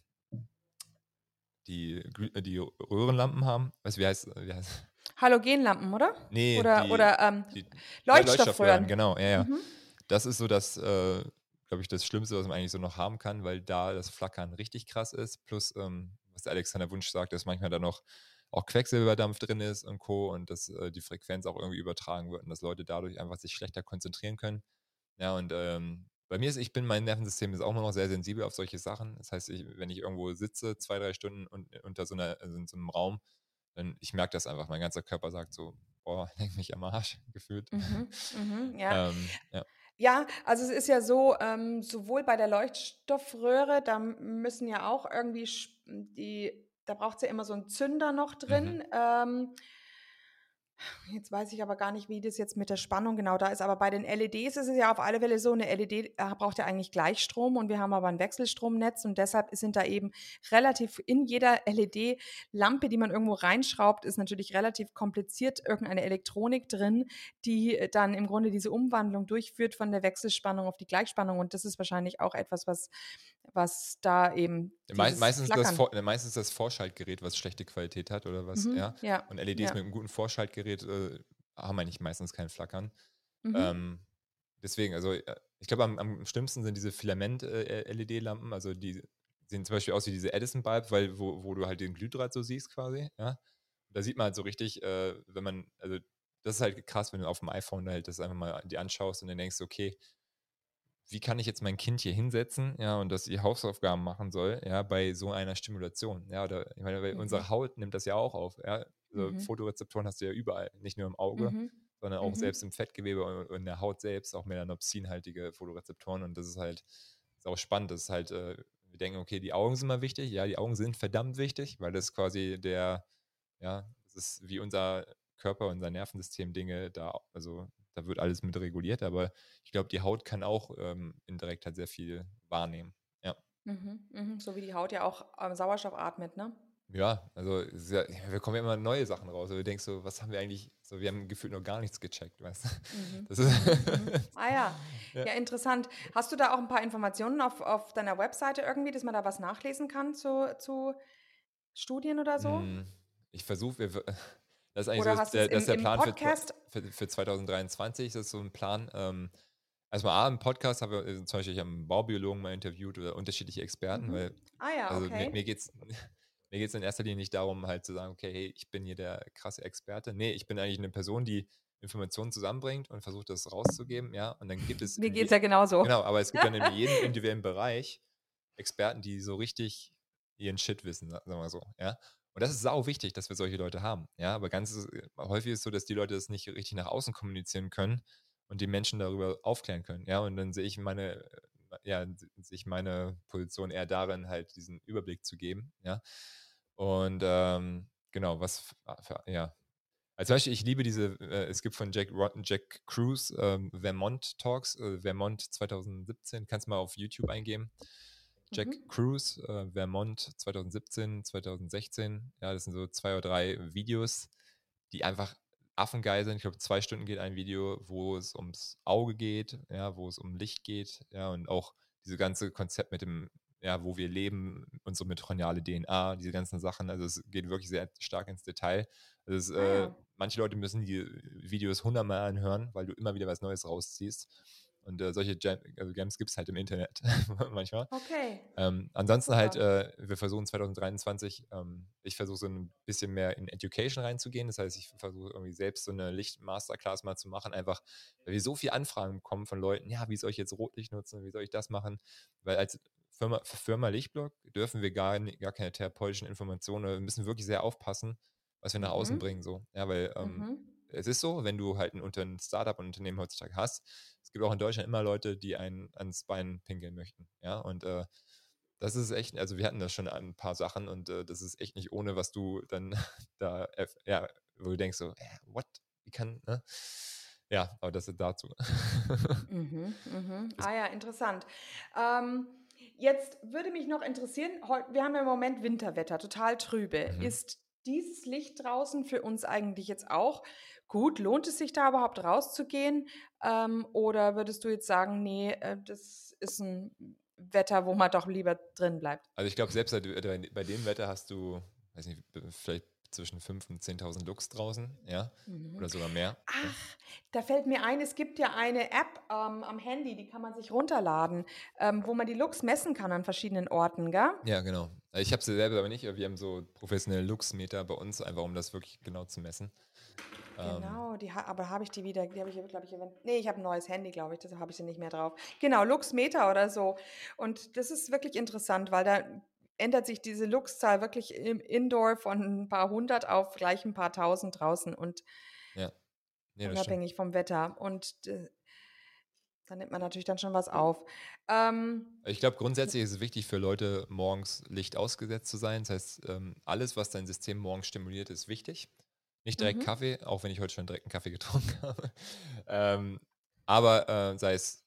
Speaker 3: die, äh, die Röhrenlampen haben, weißt du, wie heißt, wie heißt
Speaker 2: Halogenlampen, oder?
Speaker 3: Nee,
Speaker 2: oder, die, oder ähm, die, Leuchtstoffröhren.
Speaker 3: Genau, ja, ja. Mhm. Das ist so das, äh, glaube ich, das Schlimmste, was man eigentlich so noch haben kann, weil da das Flackern richtig krass ist. Plus, ähm, was der Alexander Wunsch sagt, dass manchmal da noch auch Quecksilberdampf drin ist und Co. und dass äh, die Frequenz auch irgendwie übertragen wird und dass Leute dadurch einfach sich schlechter konzentrieren können. Ja, und ähm, bei mir ist, ich bin, mein Nervensystem ist auch immer noch sehr sensibel auf solche Sachen. Das heißt, ich, wenn ich irgendwo sitze, zwei, drei Stunden und, unter so, einer, also in so einem Raum, dann ich merke das einfach. Mein ganzer Körper sagt so, boah, lenk mich am Arsch gefühlt. Mhm,
Speaker 2: mhm, ja. Ähm, ja. Ja, also es ist ja so, ähm, sowohl bei der Leuchtstoffröhre, da müssen ja auch irgendwie die, da braucht es ja immer so einen Zünder noch drin. Mhm. Ähm, Jetzt weiß ich aber gar nicht, wie das jetzt mit der Spannung genau da ist. Aber bei den LEDs ist es ja auf alle Fälle so, eine LED äh, braucht ja eigentlich Gleichstrom und wir haben aber ein Wechselstromnetz und deshalb sind da eben relativ in jeder LED-Lampe, die man irgendwo reinschraubt, ist natürlich relativ kompliziert irgendeine Elektronik drin, die äh, dann im Grunde diese Umwandlung durchführt von der Wechselspannung auf die Gleichspannung und das ist wahrscheinlich auch etwas, was, was da eben.
Speaker 3: Me meistens, das meistens das Vorschaltgerät, was schlechte Qualität hat oder was,
Speaker 2: Mhm,
Speaker 3: ja.
Speaker 2: ja,
Speaker 3: Und LEDs
Speaker 2: ja.
Speaker 3: mit einem guten Vorschaltgerät äh, haben eigentlich meistens kein Flackern.
Speaker 2: Mhm.
Speaker 3: Ähm, deswegen, also äh, ich glaube, am, am schlimmsten sind diese Filament-LED-Lampen, also die sehen zum Beispiel aus wie diese Edison-Bulb, weil wo, wo du halt den Glühdraht so siehst quasi, ja. Da sieht man halt so richtig, äh, wenn man, also das ist halt krass, wenn du auf dem iPhone da halt das einfach mal dir anschaust und dann denkst, okay, wie kann ich jetzt mein Kind hier hinsetzen, ja, und dass sie Hausaufgaben machen soll, ja, bei so einer Stimulation, ja, oder ich meine, weil
Speaker 2: Mhm.
Speaker 3: unsere Haut nimmt das ja auch auf, ja, also
Speaker 2: Mhm.
Speaker 3: Photorezeptoren hast du ja überall, nicht nur im Auge,
Speaker 2: Mhm.
Speaker 3: sondern auch
Speaker 2: Mhm.
Speaker 3: selbst im Fettgewebe und in der Haut selbst, auch melanopsinhaltige Photorezeptoren und das ist halt, ist auch spannend, das ist halt, äh, wir denken, okay, die Augen sind mal wichtig, ja, die Augen sind verdammt wichtig, weil das quasi der, ja, das ist wie unser Körper, unser Nervensystem Dinge da, also da wird alles mit reguliert, aber ich glaube, die Haut kann auch ähm, indirekt halt sehr viel wahrnehmen. Ja.
Speaker 2: Mhm. Mhm. So wie die Haut ja auch ähm, Sauerstoff atmet, ne?
Speaker 3: Ja, also ja, wir kommen ja immer neue Sachen raus. Und du denkst so, was haben wir eigentlich, so wir haben gefühlt noch gar nichts gecheckt, weißt du?
Speaker 2: Mhm.
Speaker 3: Das ist,
Speaker 2: Mhm. Ah ja.
Speaker 3: Ja.
Speaker 2: ja, interessant. Hast du da auch ein paar Informationen auf, auf deiner Webseite irgendwie, dass man da was nachlesen kann zu, zu Studien oder so?
Speaker 3: Mm, Ich versuche, das ist eigentlich
Speaker 2: Oder
Speaker 3: so, der,
Speaker 2: es
Speaker 3: das ist
Speaker 2: im,
Speaker 3: der
Speaker 2: im
Speaker 3: Plan für,
Speaker 2: Podcast?
Speaker 3: für, für 2023, das ist so ein Plan. Ähm, erstmal A, im Podcast haben wir äh, zum Beispiel, ich habe einen Baubiologen mal interviewt oder unterschiedliche Experten,
Speaker 2: Mhm.
Speaker 3: weil
Speaker 2: Ah ja,
Speaker 3: Also
Speaker 2: okay.
Speaker 3: mir, mir geht es mir geht's in erster Linie nicht darum, halt zu sagen, okay, hey, ich bin hier der krasse Experte. Nee, ich bin eigentlich eine Person, die Informationen zusammenbringt und versucht, das rauszugeben, ja. Und dann gibt es.
Speaker 2: Mir geht es ja genauso.
Speaker 3: Genau, aber es gibt dann in jedem individuellen Bereich Experten, die so richtig ihren Shit wissen, sa- sagen wir mal so, ja. Und das ist sau wichtig, dass wir solche Leute haben, ja. Aber ganz äh, häufig ist es so, dass die Leute das nicht richtig nach außen kommunizieren können und die Menschen darüber aufklären können, ja. Und dann sehe ich meine, äh, ja, sehe ich meine Position eher darin, halt diesen Überblick zu geben, ja. Und ähm, genau, was, f- für, ja. Also zum Beispiel, ich liebe diese, äh, es gibt von Jack, Jack Cruz ähm, Vermont Talks, äh, Vermont 2017, kannst du mal auf YouTube eingeben. Jack
Speaker 2: Mhm.
Speaker 3: Cruz, äh, Vermont 2017, 2016, ja, das sind so zwei oder drei Videos, die einfach affengeil sind. Ich glaube, zwei Stunden geht ein Video, wo es ums Auge geht, ja, wo es um Licht geht, ja, und auch dieses ganze Konzept mit dem, ja, wo wir leben, unsere mitochondriale DNA, diese ganzen Sachen, also es geht wirklich sehr stark ins Detail. Also es,
Speaker 2: Ah,
Speaker 3: äh,
Speaker 2: ja.
Speaker 3: manche Leute müssen die Videos hundertmal anhören, weil du immer wieder was Neues rausziehst. Und äh, solche Gem also Gems gibt es halt im Internet manchmal.
Speaker 2: Okay.
Speaker 3: Ähm, ansonsten halt,
Speaker 2: Super.
Speaker 3: äh, wir versuchen 2023, ähm, ich versuche so ein bisschen mehr in Education reinzugehen. Das heißt, ich versuche irgendwie selbst so eine Licht-Masterclass mal zu machen, einfach, weil wir so viele Anfragen bekommen von Leuten, ja, wie soll ich jetzt Rotlicht nutzen, wie soll ich das machen? Weil als Firma, Firma Lichtblock dürfen wir gar, gar keine therapeutischen Informationen, wir müssen wirklich sehr aufpassen, was wir nach außen
Speaker 2: Mhm.
Speaker 3: bringen. So. Ja, weil ähm,
Speaker 2: Mhm.
Speaker 3: es ist so, wenn du halt ein, unter ein Startup und Unternehmen heutzutage hast, es gibt auch in Deutschland immer Leute, die einen ans Bein pinkeln möchten. Ja, und äh, das ist echt, also wir hatten das schon ein paar Sachen und äh, das ist echt nicht ohne, was du dann da, ja, wo du denkst so, äh, what? Wie kann, ne? Ja, aber das ist dazu.
Speaker 2: Mhm.
Speaker 3: Das-
Speaker 2: Ah ja, interessant. Ähm, jetzt würde mich noch interessieren, wir haben ja im Moment Winterwetter, total trübe.
Speaker 3: Mhm.
Speaker 2: Ist dieses Licht draußen für uns eigentlich jetzt auch gut? Lohnt es sich da überhaupt rauszugehen? Ähm, oder würdest du jetzt sagen, nee, äh, das ist ein Wetter, wo man doch lieber drin bleibt?
Speaker 3: Also ich glaube, selbst bei, bei dem Wetter hast du, weiß nicht, vielleicht zwischen 5.000 und 10.000 Lux draußen, ja,
Speaker 2: Mhm.
Speaker 3: oder sogar mehr.
Speaker 2: Ach, da fällt mir ein, es gibt ja eine App ähm, am Handy, die kann man sich runterladen, ähm, wo man die Lux messen kann an verschiedenen Orten, gell?
Speaker 3: Ja, genau. Also ich habe sie selber aber nicht, aber wir haben so professionelle Luxmeter bei uns, einfach um das wirklich genau zu messen. Ähm,
Speaker 2: Genau, die, ha- aber habe ich die wieder, die habe ich, glaube ich, nee, ich habe ein neues Handy, glaube ich, deshalb habe ich sie nicht mehr drauf. Genau, Luxmeter oder so. Und das ist wirklich interessant, weil da ändert sich diese Luxzahl wirklich im Indoor von ein paar hundert auf gleich ein paar tausend draußen und
Speaker 3: das stimmt.
Speaker 2: unabhängig vom Wetter. Und äh, da nimmt man natürlich dann schon was auf. Ähm,
Speaker 3: Ich glaube, grundsätzlich ist es wichtig für Leute, morgens Licht ausgesetzt zu sein. Das heißt, ähm, alles, was dein System morgens stimuliert, ist wichtig. Nicht direkt
Speaker 2: Mhm.
Speaker 3: Kaffee, auch wenn ich heute schon direkt einen Kaffee getrunken habe. Ähm, aber äh, sei es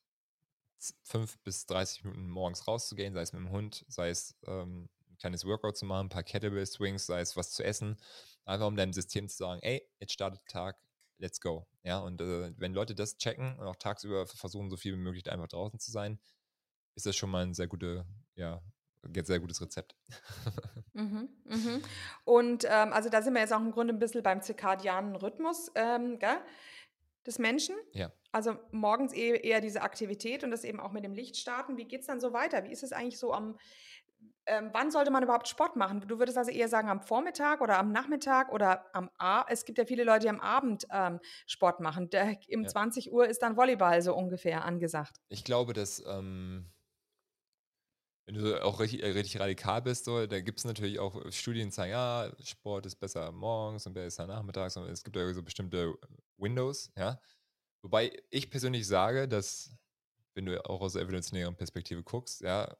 Speaker 3: fünf bis 30 Minuten morgens rauszugehen, sei es mit dem Hund, sei es ähm, ein kleines Workout zu machen, ein paar Kettlebell Swings, sei es was zu essen, einfach um deinem System zu sagen, ey, jetzt startet der Tag, let's go. Ja, und äh, wenn Leute das checken und auch tagsüber versuchen, so viel wie möglich einfach draußen zu sein, ist das schon mal ein sehr gute, ja, ein sehr gutes Rezept.
Speaker 2: Mhm, mhm. Und ähm, also da sind wir jetzt auch im Grunde ein bisschen beim zirkadianen Rhythmus ähm, des Menschen.
Speaker 3: Ja.
Speaker 2: Also morgens eher, eher diese Aktivität und das eben auch mit dem Licht starten. Wie geht es dann so weiter? Wie ist es eigentlich so am, ähm, wann sollte man überhaupt Sport machen? Du würdest also eher sagen am Vormittag oder am Nachmittag oder am A. Es gibt ja viele Leute, die am Abend ähm, Sport machen. Der, um
Speaker 3: Ja.
Speaker 2: 20 Uhr ist dann Volleyball so ungefähr angesagt.
Speaker 3: Ich glaube, dass, ähm, wenn du auch richtig, äh, richtig radikal bist, so, da gibt es natürlich auch Studien, die sagen, ja, Sport ist besser morgens und besser nachmittags. Und es gibt ja so bestimmte Windows, ja. Wobei ich persönlich sage, dass, wenn du auch aus der evolutionären Perspektive guckst, ja,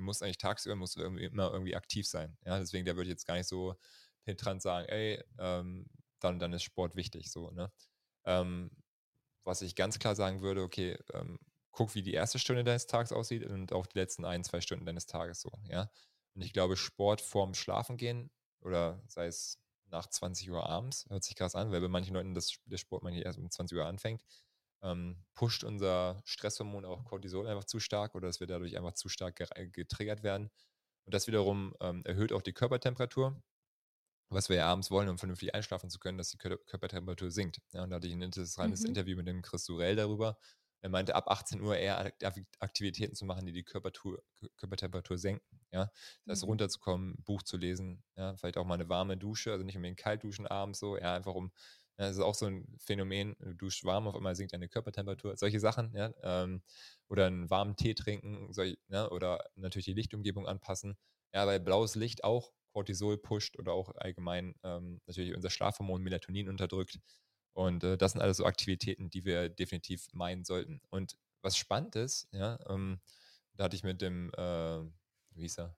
Speaker 3: man muss eigentlich tagsüber musst du irgendwie immer irgendwie aktiv sein. Ja, deswegen, da würde ich jetzt gar nicht so penetrant sagen, ey, ähm, dann, dann ist Sport wichtig, so, ne? Ähm, was ich ganz klar sagen würde, okay, ähm, guck, wie die erste Stunde deines Tages aussieht und auch die letzten ein, zwei Stunden deines Tages so, ja. Und ich glaube, Sport vorm Schlafengehen oder sei es nach 20 Uhr abends, hört sich krass an, weil bei manchen Leuten das, der Sport manchmal erst um 20 Uhr anfängt, ähm, pusht unser Stresshormon auch Cortisol einfach zu stark oder dass wir dadurch einfach zu stark ger- getriggert werden. Und das wiederum ähm, erhöht auch die Körpertemperatur was wir ja abends wollen, um vernünftig einschlafen zu können, dass die Kör Körpertemperatur sinkt. Ja, und da hatte ich ein interessantes
Speaker 2: Mhm.
Speaker 3: Interview mit dem Chris Durell darüber. Er meinte, ab 18 Uhr eher Ak- Ak- Aktivitäten zu machen, die die Körpertur, Kö- Körpertemperatur senken. Ja? Das
Speaker 2: Mhm.
Speaker 3: runterzukommen, Buch zu lesen, ja? vielleicht auch mal eine warme Dusche, also nicht unbedingt kalt duschen abends so, ja, einfach um, ja, das ist auch so ein Phänomen, du duschst warm, auf einmal sinkt deine Körpertemperatur, solche Sachen, ja, ähm, oder einen warmen Tee trinken, solch, ja, oder natürlich die Lichtumgebung anpassen. Ja, weil blaues Licht auch Cortisol pusht oder auch allgemein ähm, natürlich unser Schlafhormon Melatonin unterdrückt. Und äh, das sind alles so Aktivitäten, die wir definitiv meinen sollten. Und was spannend ist, ja, ähm, da hatte ich mit dem, äh, wie hieß er?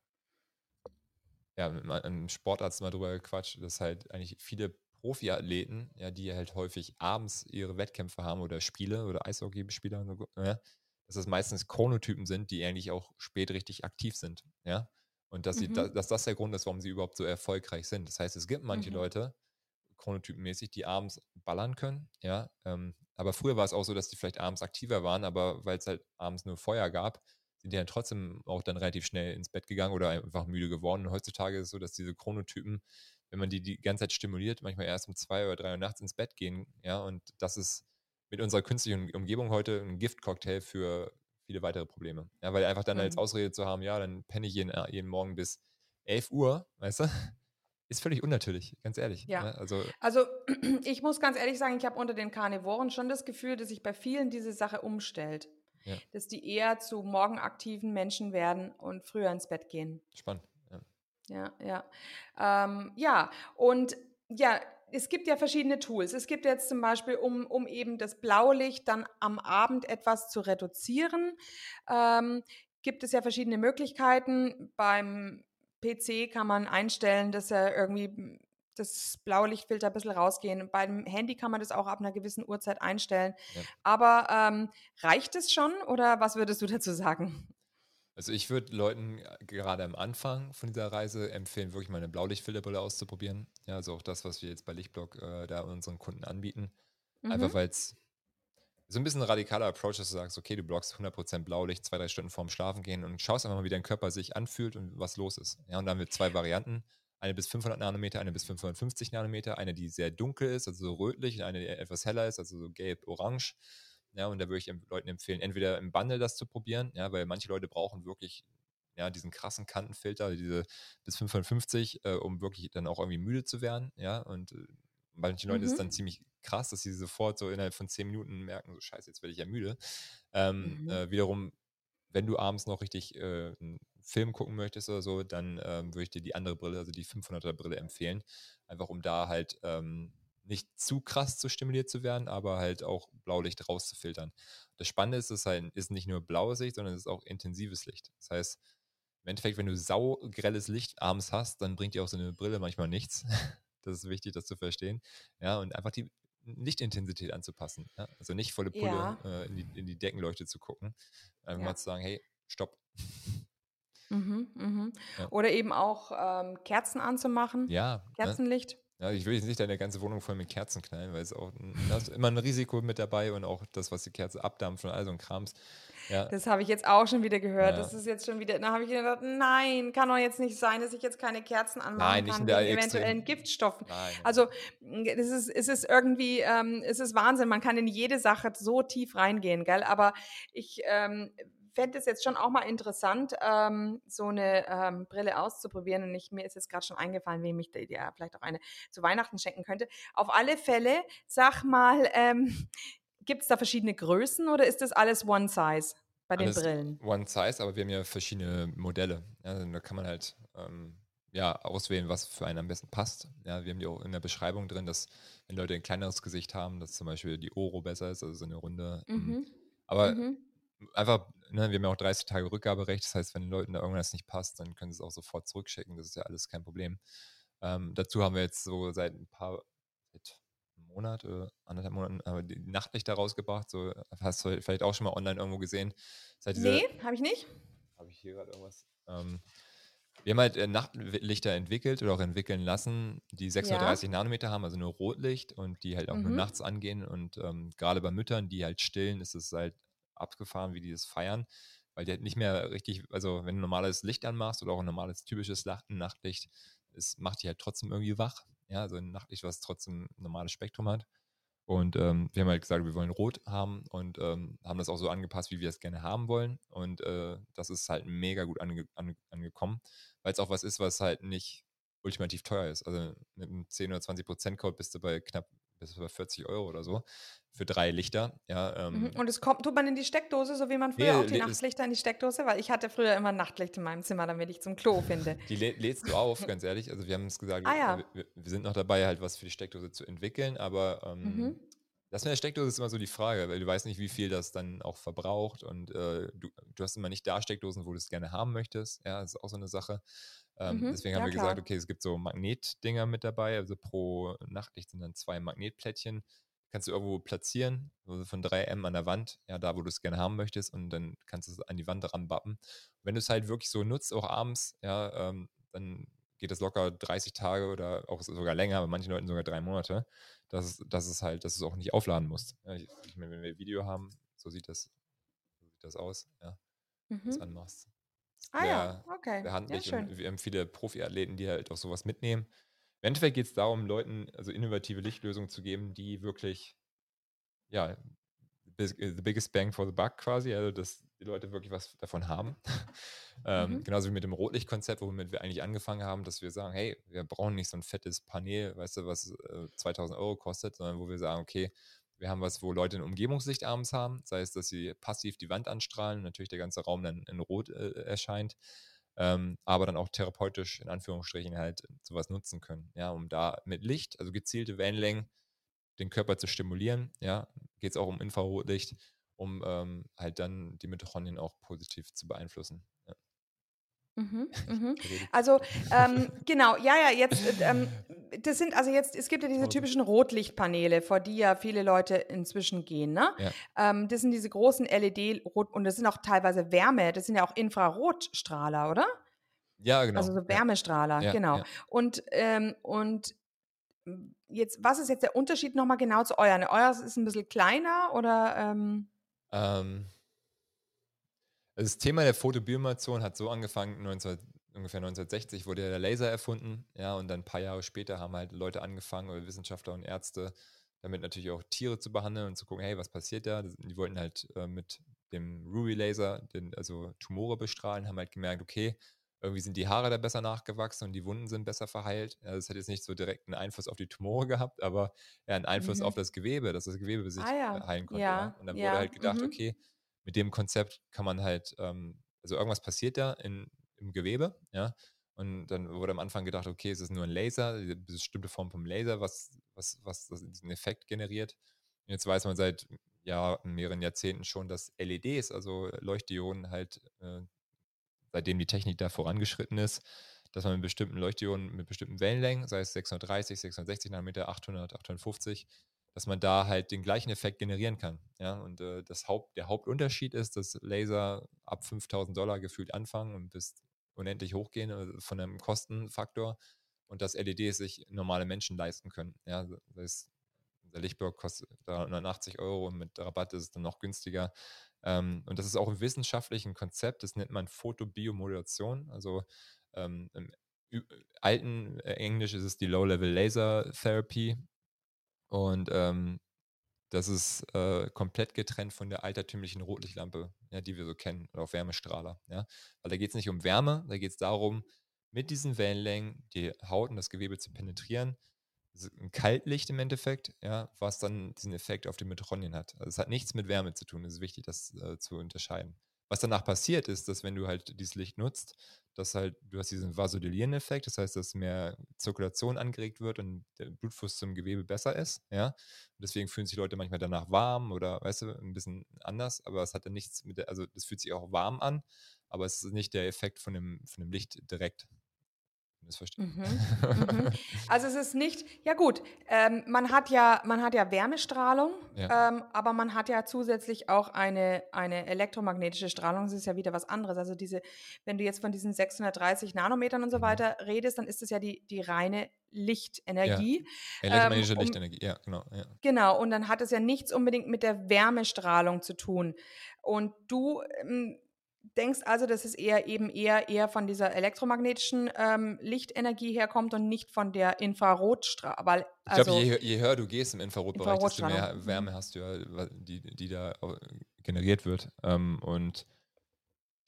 Speaker 3: Ja, mit einem Sportarzt mal drüber gequatscht, dass halt eigentlich viele Profiathleten, ja, die halt häufig abends ihre Wettkämpfe haben oder Spiele oder Eishockeyspieler, ja, dass das meistens Chronotypen sind, die eigentlich auch spät richtig aktiv sind, ja. Und dass, sie,
Speaker 2: Mhm.
Speaker 3: da, dass das der Grund ist, warum sie überhaupt so erfolgreich sind. Das heißt, es gibt manche
Speaker 2: Mhm.
Speaker 3: Leute, chronotypenmäßig, die abends ballern können, ja. Ähm, aber früher war es auch so, dass die vielleicht abends aktiver waren, aber weil es halt abends nur Feuer gab, sind die dann trotzdem auch dann relativ schnell ins Bett gegangen oder einfach müde geworden. Und heutzutage ist es so, dass diese Chronotypen, wenn man die die ganze Zeit stimuliert, manchmal erst um zwei oder drei Uhr nachts ins Bett gehen, ja. Und das ist mit unserer künstlichen Umgebung heute ein Giftcocktail für viele weitere Probleme. Ja, weil einfach dann als
Speaker 2: Mhm.
Speaker 3: Ausrede zu haben, ja, dann penne ich jeden, äh, jeden Morgen bis 11 Uhr, weißt du, ist völlig unnatürlich, ganz ehrlich.
Speaker 2: Ja.
Speaker 3: ne? Also,
Speaker 2: Also ich muss ganz ehrlich sagen, ich habe unter den Karnivoren schon das Gefühl, dass sich bei vielen diese Sache umstellt.
Speaker 3: Ja.
Speaker 2: Dass die eher zu morgenaktiven Menschen werden und früher ins Bett gehen.
Speaker 3: spannend. Ja.
Speaker 2: Ja, ja. Ähm, ja, und ja, es gibt ja verschiedene Tools. Es gibt jetzt zum Beispiel, um, um eben das Blaulicht dann am Abend etwas zu reduzieren, ähm, gibt es ja verschiedene Möglichkeiten. Beim PC kann man einstellen, dass er irgendwie das blaue Lichtfilter ein bisschen rausgehen. Beim Handy kann man das auch ab einer gewissen Uhrzeit einstellen.
Speaker 3: Ja.
Speaker 2: Aber ähm, reicht es schon oder was würdest du dazu sagen?
Speaker 3: Also ich würde Leuten äh, gerade am Anfang von dieser Reise empfehlen, wirklich mal eine Blaulichtfilterbrille auszuprobieren. Ja, also auch das, was wir jetzt bei Lichtblock äh, da unseren Kunden anbieten. Einfach
Speaker 2: Mhm.
Speaker 3: weil es so ein bisschen ein radikaler Approach ist, dass du sagst, okay, du blockst 100% Blaulicht zwei, drei Stunden vorm Schlafen gehen und schaust einfach mal, wie dein Körper sich anfühlt und was los ist. Ja, und dann haben wir zwei Varianten. Eine bis 500 Nanometer, eine bis 550 Nanometer. Eine, die sehr dunkel ist, also so rötlich, und eine, die etwas heller ist, also so gelb-orange. Ja, und da würde ich Leuten empfehlen, entweder im Bundle das zu probieren, ja, weil manche Leute brauchen wirklich ja, diesen krassen Kantenfilter, diese bis 550, äh, um wirklich dann auch irgendwie müde zu werden, ja, und äh, manchen Leuten ist es
Speaker 2: Mhm.
Speaker 3: dann ziemlich krass, dass sie sofort so innerhalb von 10 Minuten merken, so scheiße, jetzt werde ich ja müde. Ähm,
Speaker 2: Mhm.
Speaker 3: äh, wiederum, wenn du abends noch richtig äh, einen Film gucken möchtest oder so, dann ähm, würde ich dir die andere Brille, also die 500er Brille empfehlen, einfach um da halt ähm, nicht zu krass zu stimuliert zu werden, aber halt auch Blaulicht rauszufiltern. Das Spannende ist, es halt, ist nicht nur blaues Licht, sondern es ist auch intensives Licht. Das heißt, im Endeffekt, wenn du saugrelles Licht abends hast, dann bringt dir auch so eine Brille manchmal nichts. Das ist wichtig, das zu verstehen. Ja, und einfach die Lichtintensität anzupassen. Ja? Also nicht volle Pulle
Speaker 2: Ja.
Speaker 3: äh, in, die, in die Deckenleuchte zu gucken. Einfach
Speaker 2: Ja.
Speaker 3: mal zu sagen, hey, stopp.
Speaker 2: Mhm, mhm. Oder eben auch ähm, Kerzen anzumachen.
Speaker 3: Ja, ne? Ja, ich will jetzt nicht deine ganze Wohnung voll mit Kerzen knallen, weil es auch, da ist immer ein Risiko mit dabei und auch das, was die Kerze abdampft und all so ein Krams. Ja,
Speaker 2: Das habe ich jetzt auch schon wieder gehört.
Speaker 3: Ja.
Speaker 2: Das ist jetzt schon wieder, da habe ich gedacht, nein, kann doch jetzt nicht sein, dass ich jetzt keine Kerzen anmachen
Speaker 3: Nein, nicht
Speaker 2: kann wegen eventuellen Giftstoffen.
Speaker 3: nein.
Speaker 2: Also m, es ist, es ist irgendwie, ähm, es ist Wahnsinn. Man kann in jede Sache so tief reingehen, gell? Aber ich ähm, fände es jetzt schon auch mal interessant, ähm, so eine ähm, Brille auszuprobieren. Und ich, mir ist jetzt gerade schon eingefallen, wem ich da ja, vielleicht auch eine zu Weihnachten schenken könnte. Auf alle Fälle, sag mal, ähm, gibt es da verschiedene Größen oder ist das alles One Size bei den
Speaker 3: Alles
Speaker 2: Brillen?
Speaker 3: One Size, aber wir haben ja verschiedene Modelle. Ja, also da kann man halt ähm, ja, auswählen, was für einen am besten passt. Ja, wir haben die auch in der Beschreibung drin, dass wenn Leute ein kleineres Gesicht haben, dass zum Beispiel die Oro besser ist, also so eine runde. ähm,
Speaker 2: Mhm.
Speaker 3: Aber
Speaker 2: Mhm.
Speaker 3: einfach, ne, wir haben ja auch 30 Tage Rückgaberecht. Das heißt, wenn den Leuten da irgendwas nicht passt, dann können sie es auch sofort zurückschicken. Das ist ja alles kein Problem. Ähm, dazu haben wir jetzt so seit ein paar, seit einem Monat, äh, anderthalb Monaten, aber die Nachtlichter rausgebracht. So, äh, hast du vielleicht auch schon mal online irgendwo gesehen. Seit dieser,
Speaker 2: Nee, habe ich nicht.
Speaker 3: habe ich hier gerade irgendwas? Ähm, wir haben halt äh, Nachtlichter entwickelt oder auch entwickeln lassen, die 630 Nanometer haben, also nur Rotlicht und die halt auch nur
Speaker 2: Mhm.
Speaker 3: nachts angehen. Und ähm, gerade bei Müttern, die halt stillen, ist es halt abgefahren, wie die das feiern, weil die halt nicht mehr richtig, also wenn du normales Licht anmachst oder auch ein normales typisches Nachtlicht, es macht die halt trotzdem irgendwie wach. Ja, also ein Nachtlicht, was trotzdem ein normales Spektrum hat. Und ähm, wir haben halt gesagt, wir wollen rot haben und ähm, haben das auch so angepasst, wie wir es gerne haben wollen. Und äh, das ist halt mega gut ange ange angekommen, weil es auch was ist, was halt nicht ultimativ teuer ist. Also mit einem 10 oder 20 Prozent Code bist du bei knapp bis bei 40 Euro oder so für drei Lichter. Ja, ähm,
Speaker 2: Mhm. Und es kommt, tut man in die Steckdose, so wie man früher
Speaker 3: Nee,
Speaker 2: auch die Nachtlichter in die Steckdose, weil ich hatte früher immer Nachtlicht in meinem Zimmer, damit ich zum Klo finde.
Speaker 3: Die lä lädst du auf, ganz ehrlich. Also wir haben es gesagt,
Speaker 2: Ah, ja.
Speaker 3: wir, wir, wir sind noch dabei, halt was für die Steckdose zu entwickeln, aber ähm,
Speaker 2: Mhm.
Speaker 3: das mit der Steckdose ist immer so die Frage, weil du weißt nicht, wie viel das dann auch verbraucht und äh, du, du hast immer nicht da Steckdosen, wo du es gerne haben möchtest. Ja, das ist auch so eine Sache. Ähm,
Speaker 2: Mhm,
Speaker 3: Deswegen
Speaker 2: ja,
Speaker 3: haben wir
Speaker 2: klar.
Speaker 3: gesagt, okay, es gibt so Magnetdinger mit dabei, also pro Nachtlicht sind dann zwei Magnetplättchen. Kannst du irgendwo platzieren, also von 3M an der Wand, ja, da wo du es gerne haben möchtest, und dann kannst du es an die Wand ranbappen. Wenn du es halt wirklich so nutzt, auch abends, ja, ähm, dann geht das locker 30 Tage oder auch sogar länger, bei manchen Leuten sogar drei Monate, dass, es- dass es halt, dass du es auch nicht aufladen musst. Ja, ich, ich meine, wenn wir Video haben, so sieht das, so sieht das aus, ja, das
Speaker 2: Mhm.
Speaker 3: anmachst.
Speaker 2: Ah ja, okay. Ja, schön.
Speaker 3: und wir haben viele Profiathleten, die halt auch sowas mitnehmen. Im Endeffekt geht es darum, Leuten also innovative Lichtlösungen zu geben, die wirklich, ja, äh, the biggest bang for the buck quasi, also dass die Leute wirklich was davon haben. ähm,
Speaker 2: Mhm.
Speaker 3: Genauso wie mit dem Rotlichtkonzept, womit wir eigentlich angefangen haben, dass wir sagen, hey, wir brauchen nicht so ein fettes Panel, weißt du, was äh, 2000 Euro kostet, sondern wo wir sagen, okay, wir haben was, wo Leute ein Umgebungslicht abends haben, sei es, dass sie passiv die Wand anstrahlen und natürlich der ganze Raum dann in Rot äh, erscheint, ähm, aber dann auch therapeutisch in Anführungsstrichen halt sowas nutzen können, ja, um da mit Licht, also gezielte Wellenlängen, den Körper zu stimulieren, ja, geht es auch um Infrarotlicht, um ähm, halt dann die Mitochondrien auch positiv zu beeinflussen.
Speaker 2: Mhm, mhm. Also, ähm, genau, ja, ja, jetzt, äh, ähm, das sind also jetzt, es gibt ja diese typischen Rotlichtpaneele, vor die ja viele Leute inzwischen gehen, ne?
Speaker 3: Ja.
Speaker 2: Ähm, das sind diese großen LED-Rot, und das sind auch teilweise Wärme, das sind ja auch Infrarotstrahler, oder?
Speaker 3: Ja, genau.
Speaker 2: Also so. Wärmestrahler,
Speaker 3: Ja,
Speaker 2: genau.
Speaker 3: ja.
Speaker 2: Und, ähm, und jetzt, was ist jetzt der Unterschied nochmal genau zu euren? Euer ist ein bisschen kleiner oder? Ähm,
Speaker 3: Ähm, das Thema der Photobiomation hat so angefangen, 19, ungefähr 1960 wurde ja der Laser erfunden, ja, und dann ein paar Jahre später haben halt Leute angefangen, oder Wissenschaftler und Ärzte, damit natürlich auch Tiere zu behandeln und zu gucken, hey, was passiert da? Die wollten halt äh, mit dem Ruby-Laser, also Tumore bestrahlen, haben halt gemerkt, okay, irgendwie sind die Haare da besser nachgewachsen und die Wunden sind besser verheilt. Ja, das hat jetzt nicht so direkt einen Einfluss auf die Tumore gehabt, aber ja, einen Einfluss
Speaker 2: Mhm.
Speaker 3: auf das Gewebe, dass das Gewebe sich
Speaker 2: Ah ja,
Speaker 3: heilen konnte.
Speaker 2: ja,
Speaker 3: Ja. Und dann wurde halt gedacht,
Speaker 2: mhm.
Speaker 3: okay, mit dem Konzept kann man halt, ähm, also irgendwas passiert da in, im Gewebe, ja. Und dann wurde am Anfang gedacht, okay, es ist nur ein Laser, eine bestimmte Form vom Laser, was, was, was diesen Effekt generiert. Und jetzt weiß man seit ja, mehreren Jahrzehnten schon, dass LEDs, also Leuchtdioden, halt, äh, seitdem die Technik da vorangeschritten ist, dass man mit bestimmten Leuchtdioden, mit bestimmten Wellenlängen, sei es 630, 660 Nanometer, 800, 850, dass man da halt den gleichen Effekt generieren kann. Ja, und äh, das Haupt, der Hauptunterschied ist, dass Laser ab 5000 Dollar gefühlt anfangen und bis unendlich hochgehen äh, von einem Kostenfaktor und dass LEDs sich normale Menschen leisten können. Ja, das heißt, der Lichtblock kostet 380 Euro und mit Rabatt ist es dann noch günstiger. Ähm, und das ist auch ein wissenschaftliches Konzept, das nennt man Photobiomodulation. Also ähm, im alten äh, Englisch ist es die Low-Level Laser Therapy. Und ähm, das ist äh, komplett getrennt von der altertümlichen Rotlichtlampe, ja, die wir so kennen, oder auch Wärmestrahler. Ja? Weil da geht es nicht um Wärme, da geht es darum, mit diesen Wellenlängen die Haut und das Gewebe zu penetrieren. ein Kaltlicht im Endeffekt, ja, was dann diesen Effekt auf die Mitochondrien hat. Also es hat nichts mit Wärme zu tun, es ist wichtig, das äh, zu unterscheiden. Was danach passiert ist, dass wenn du halt dieses Licht nutzt, dass halt, du hast diesen Vasodilierenden-Effekt, das heißt, dass mehr Zirkulation angeregt wird und der Blutfluss zum Gewebe besser ist, ja. Und deswegen fühlen sich Leute manchmal danach warm oder, weißt du, ein bisschen anders, aber es hat dann nichts mit der, also das fühlt sich auch warm an, aber es ist nicht der Effekt von dem, von dem Licht direkt
Speaker 2: missverstehen. Mhm, mhm. Also es ist nicht, ja gut, ähm, man, hat ja, man hat ja Wärmestrahlung, ja. Ähm, aber man hat ja zusätzlich auch eine, eine elektromagnetische Strahlung, das ist ja wieder was anderes. Also diese, wenn du jetzt von diesen 630 Nanometern und so mhm. weiter redest, dann ist das ja die, die reine Lichtenergie.
Speaker 3: Ja. Elektromagnetische ähm, um, Lichtenergie, ja, genau. Ja.
Speaker 2: Genau, und dann hat es ja nichts unbedingt mit der Wärmestrahlung zu tun. Und du ähm, denkst also, dass es eher eben eher eher von dieser elektromagnetischen ähm, Lichtenergie herkommt und nicht von der Infrarotstrahlung.
Speaker 3: Weil, also ich glaube, je, je, höher du gehst im Infrarotbereich, desto mehr mhm. Wärme hast du ja, die, die da generiert wird. Ähm, und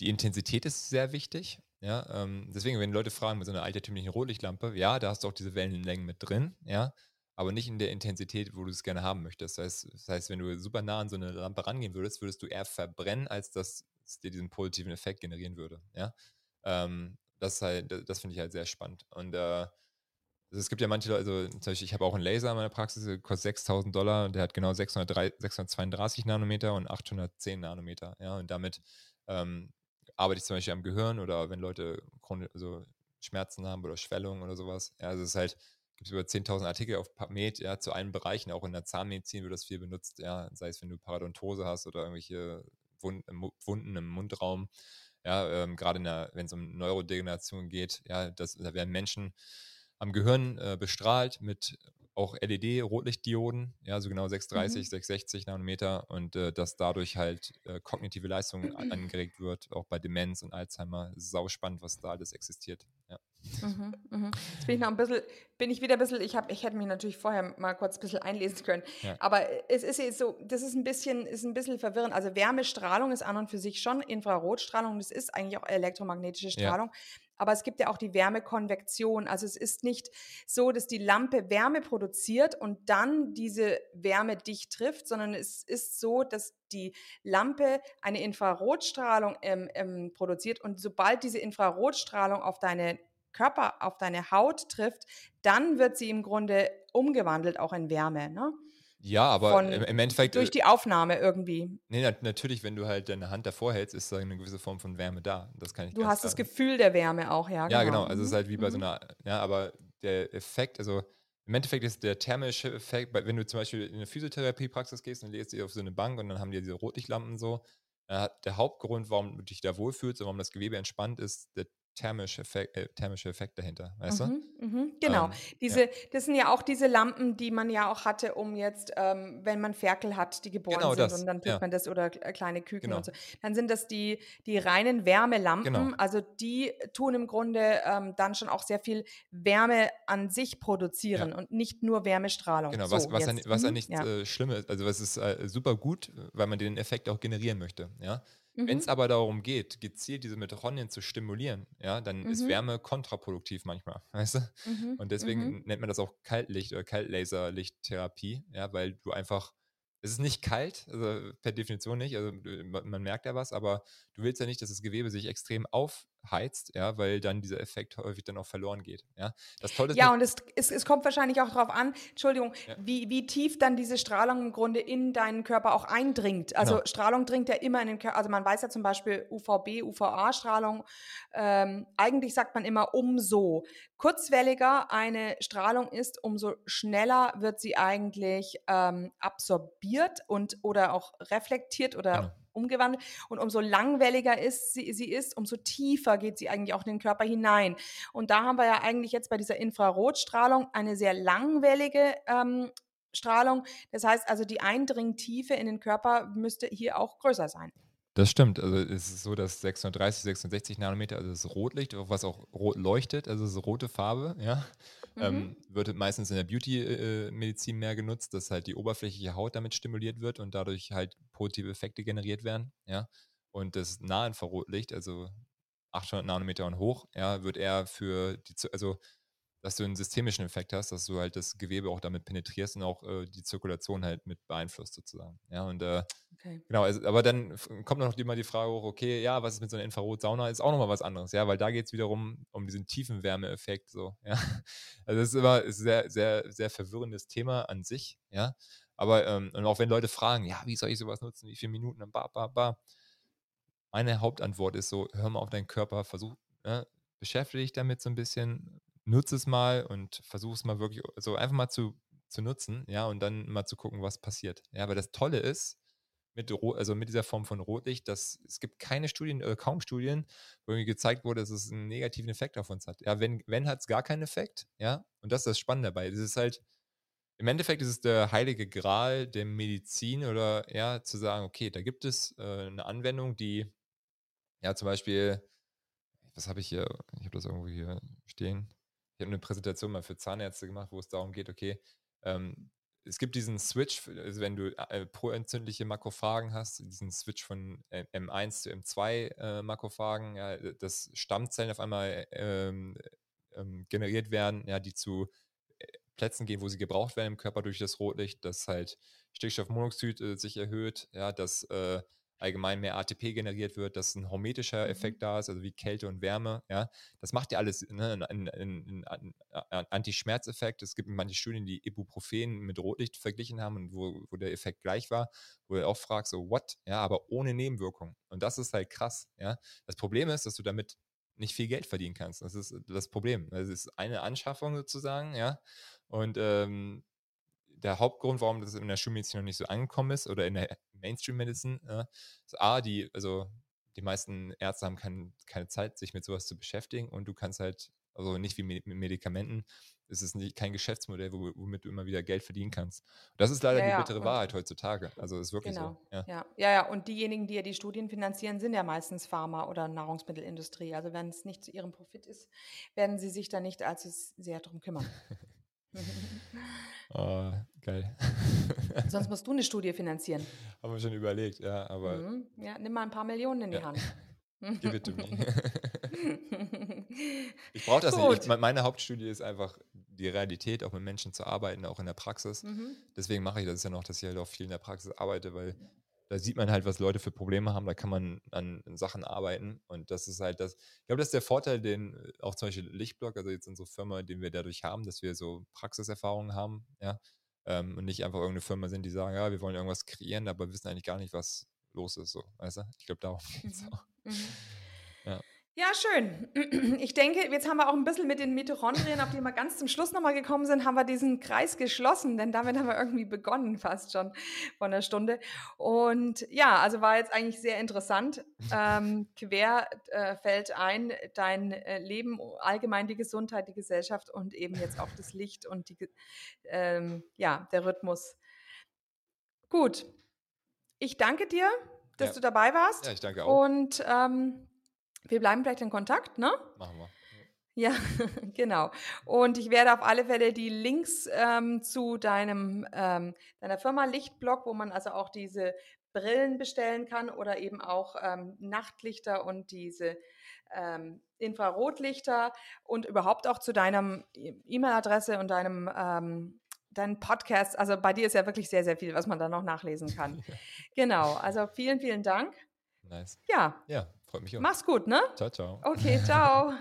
Speaker 3: die Intensität ist sehr wichtig. Ja, ähm, deswegen, wenn Leute fragen mit so einer altertümlichen Rotlichtlampe, ja, da hast du auch diese Wellenlängen mit drin, ja, aber nicht in der Intensität, wo du es gerne haben möchtest. Das heißt, das heißt, wenn du super nah an so eine Lampe rangehen würdest, würdest du eher verbrennen, als dass es dir diesen positiven Effekt generieren würde. Ja, ähm, das, halt, das finde ich halt sehr spannend. Und äh, also es gibt ja manche Leute, also zum Beispiel, ich habe auch einen Laser in meiner Praxis, der kostet 6000 Dollar und der hat genau 603, 632 Nanometer und 810 Nanometer. Ja, und damit ähm, arbeite ich zum Beispiel am Gehirn oder wenn Leute also Schmerzen haben oder Schwellungen oder sowas. Ja, also es ist halt, gibt über 10.000 Artikel auf PubMed, ja, zu allen Bereichen, auch in der Zahnmedizin wird das viel benutzt, ja, sei es, wenn du Parodontose hast oder irgendwelche Wunden im Mundraum. Ja, ähm, gerade wenn es um Neurodegeneration geht, ja, das, da werden Menschen am Gehirn äh, bestrahlt mit auch LED-Rotlichtdioden, ja, so genau 630, mhm. 660 Nanometer und äh, dass dadurch halt äh, kognitive Leistung angeregt wird, auch bei Demenz und Alzheimer. Sau spannend, was da alles existiert. Ja.
Speaker 2: Mhm, mhm. Jetzt bin ich noch ein bisschen, bin ich wieder ein bisschen, ich, hab, ich hätte mich natürlich vorher mal kurz ein bisschen einlesen können, ja. aber es ist jetzt so, das ist ein bisschen, ist ein bisschen verwirrend. Also Wärmestrahlung ist an und für sich schon Infrarotstrahlung, das ist eigentlich auch elektromagnetische Strahlung. Ja. Aber es gibt ja auch die Wärmekonvektion. Also es ist nicht so, dass die Lampe Wärme produziert und dann diese Wärme dich trifft, sondern es ist so, dass die Lampe eine Infrarotstrahlung ähm, ähm, produziert und sobald diese Infrarotstrahlung auf deine Körper, auf deine Haut trifft, dann wird sie im Grunde umgewandelt auch in Wärme. Ne?
Speaker 3: Ja, aber Von, im Endeffekt.
Speaker 2: Durch äh, die Aufnahme irgendwie.
Speaker 3: Nee, na, natürlich, wenn du halt deine Hand davor hältst, ist da eine gewisse Form von Wärme da. Das kann ich
Speaker 2: Du hast sagen. das Gefühl der Wärme auch, ja.
Speaker 3: Ja, genau. genau. Also es ist halt wie bei mhm. so einer, ja, aber der Effekt, also im Endeffekt ist der thermische Effekt, wenn du zum Beispiel in eine Physiotherapiepraxis gehst und legst dich auf so eine Bank und dann haben die diese Rotlichtlampen so, der Hauptgrund, warum du dich da wohlfühlst und warum das Gewebe entspannt ist, der thermische Effekt, äh, thermische Effekt dahinter, weißt
Speaker 2: mhm, du? Mhm, genau. Ähm, diese, ja. Das sind ja auch diese Lampen, die man ja auch hatte, um jetzt, ähm, wenn man Ferkel hat, die geboren genau sind das, und dann tut ja. man das oder kleine Küken genau. und so. Dann sind das die, die reinen Wärmelampen. Genau. Also die tun im Grunde ähm, dann schon auch sehr viel Wärme an sich produzieren ja. und nicht nur Wärmestrahlung.
Speaker 3: Genau, was, so, was, ja, was ja mhm, nicht äh, schlimm ist, also was ist äh, super gut, weil man den Effekt auch generieren möchte, ja. Mhm. Wenn es aber darum geht, gezielt diese Mitochondrien zu stimulieren, ja, dann mhm. ist Wärme kontraproduktiv manchmal, weißt du? Mhm. Und deswegen mhm. nennt man das auch Kaltlicht oder Kaltlaserlichttherapie, ja, weil du einfach, es ist nicht kalt, also per Definition nicht, also man merkt ja was, aber du willst ja nicht, dass das Gewebe sich extrem aufheizt, ja, weil dann dieser Effekt häufig dann auch verloren geht. Ja,
Speaker 2: das Tolle ist. Ja, und es, es, es kommt wahrscheinlich auch darauf an, Entschuldigung, ja. wie, wie tief dann diese Strahlung im Grunde in deinen Körper auch eindringt. Also genau. Strahlung dringt ja immer in den Körper. Also man weiß ja zum Beispiel UVB, UVA-Strahlung. Ähm, eigentlich sagt man immer, umso kurzwelliger eine Strahlung ist, umso schneller wird sie eigentlich ähm, absorbiert und oder auch reflektiert oder genau. Umgewandelt. Und umso langwelliger ist sie, sie ist, umso tiefer geht sie eigentlich auch in den Körper hinein. Und da haben wir ja eigentlich jetzt bei dieser Infrarotstrahlung eine sehr langwellige ähm, Strahlung. Das heißt also, die Eindringtiefe in den Körper müsste hier auch größer sein.
Speaker 3: Das stimmt. Also es ist so, dass 630, 660 Nanometer, also das Rotlicht, was auch rot leuchtet, also das rote Farbe, ja, mhm. ähm, wird meistens in der Beauty-Medizin mehr genutzt, dass halt die oberflächliche Haut damit stimuliert wird und dadurch halt positive Effekte generiert werden, ja. Und das Nahinfrarotlicht, also 800 Nanometer und hoch, ja, wird eher für die, also dass du einen systemischen Effekt hast, dass du halt das Gewebe auch damit penetrierst und auch äh, die Zirkulation halt mit beeinflusst sozusagen. Ja, und äh, okay. genau, also, aber dann kommt noch immer die Frage hoch, okay, ja, was ist mit so einer Infrarotsauna? Ist auch nochmal was anderes, ja, weil da geht es wiederum um diesen tiefen Wärmeeffekt, so, ja. Also das ist immer ein sehr, sehr, sehr verwirrendes Thema an sich, ja. Aber, ähm, und auch wenn Leute fragen, ja, wie soll ich sowas nutzen, wie viele Minuten, dann ba, ba, ba. Meine Hauptantwort ist so, hör mal auf deinen Körper, versuch, ja, beschäftige dich damit so ein bisschen, nutze es mal und versuche es mal wirklich so einfach mal zu, zu nutzen, ja, und dann mal zu gucken, was passiert. Ja, weil das Tolle ist, mit, also mit dieser Form von Rotlicht, dass es gibt keine Studien oder kaum Studien, wo irgendwie gezeigt wurde, dass es einen negativen Effekt auf uns hat. Ja, wenn, wenn hat es gar keinen Effekt, ja, und das ist das Spannende dabei. Es ist halt, im Endeffekt ist es der heilige Gral der Medizin oder ja, zu sagen, okay, da gibt es äh, eine Anwendung, die ja zum Beispiel, was habe ich hier, ich habe das irgendwo hier stehen, ich habe eine Präsentation mal für Zahnärzte gemacht, wo es darum geht, okay, ähm, es gibt diesen Switch, also wenn du äh, proentzündliche Makrophagen hast, diesen Switch von äh, M1 zu M2 äh, Makrophagen, ja, dass Stammzellen auf einmal ähm, ähm, generiert werden, ja, die zu äh, Plätzen gehen, wo sie gebraucht werden im Körper durch das Rotlicht, dass halt Stickstoffmonoxid äh, sich erhöht, ja, dass äh, allgemein mehr ATP generiert wird, dass ein hormetischer mhm. Effekt da ist, also wie Kälte und Wärme. Ja, das macht ja alles ne, einen, einen, einen, Anti-Schmerzeffekt. Es gibt manche Studien, die Ibuprofen mit Rotlicht verglichen haben und wo, wo der Effekt gleich war, wo du auch fragst, so what? Ja, aber ohne Nebenwirkung. Und das ist halt krass. Ja, das Problem ist, dass du damit nicht viel Geld verdienen kannst. Das ist das Problem. Das ist eine Anschaffung sozusagen, ja. Und ähm, der Hauptgrund, warum das in der Schulmedizin noch nicht so angekommen ist oder in der Mainstream Medicine, äh, ist A, die, also die meisten Ärzte haben kein, keine Zeit, sich mit sowas zu beschäftigen und du kannst halt, also nicht wie mit Medikamenten, es ist nicht, kein Geschäftsmodell, womit du immer wieder Geld verdienen kannst. Und das ist leider ja, die bittere ja. Wahrheit heutzutage. Also ist wirklich genau. so.
Speaker 2: Ja. ja. Ja. ja, und diejenigen, die ja die Studien finanzieren, sind ja meistens Pharma- oder Nahrungsmittelindustrie. Also wenn es nicht zu ihrem Profit ist, werden sie sich da nicht allzu sehr drum kümmern.
Speaker 3: oh, geil.
Speaker 2: Sonst musst du eine Studie finanzieren.
Speaker 3: Haben wir schon überlegt, ja, aber. Mhm.
Speaker 2: Ja, nimm mal ein paar Millionen in die ja. Hand.
Speaker 3: Give it to me. ich brauche das Gut. nicht. Ich, meine Hauptstudie ist einfach die Realität, auch mit Menschen zu arbeiten, auch in der Praxis. Mhm. Deswegen mache ich das ja noch, dass ich halt auch viel in der Praxis arbeite, weil da sieht man halt, was Leute für Probleme haben, da kann man an, an Sachen arbeiten und das ist halt das, ich glaube, das ist der Vorteil, den äh, auch zum Beispiel Lichtblock, also jetzt unsere Firma, den wir dadurch haben, dass wir so Praxiserfahrungen haben, ja, ähm, und nicht einfach irgendeine Firma sind, die sagen, ja, wir wollen irgendwas kreieren, aber wissen eigentlich gar nicht, was los ist, so, weißt du? Ich glaube, darum geht es mhm. auch. Mhm.
Speaker 2: Ja. Schön. Ich denke, jetzt haben wir auch ein bisschen mit den Mitochondrien, auf die wir ganz zum Schluss nochmal gekommen sind, haben wir diesen Kreis geschlossen, denn damit haben wir irgendwie begonnen, fast schon von der Stunde. Und ja, also war jetzt eigentlich sehr interessant. Ähm, quer äh, fällt ein dein äh, Leben, allgemein die Gesundheit, die Gesellschaft und eben jetzt auch das Licht und die, ähm, ja, der Rhythmus. Gut. Ich danke dir, dass ja. du dabei warst.
Speaker 3: Ja, ich danke auch.
Speaker 2: Und ähm, wir bleiben vielleicht in Kontakt, ne?
Speaker 3: Machen wir.
Speaker 2: Ja, genau. Und ich werde auf alle Fälle die Links ähm, zu deinem, ähm, deiner Firma Lichtblock, wo man also auch diese Brillen bestellen kann oder eben auch ähm, Nachtlichter und diese ähm, Infrarotlichter und überhaupt auch zu deinem e-, E-Mail-Adresse und deinem ähm, deinen Podcast. Also bei dir ist ja wirklich sehr, sehr viel, was man da noch nachlesen kann. Genau. Also vielen, vielen Dank
Speaker 3: Nice.
Speaker 2: Ja,
Speaker 3: Ja, freut mich auch.
Speaker 2: mach's gut, ne?
Speaker 3: Ciao, ciao.
Speaker 2: Okay, ciao.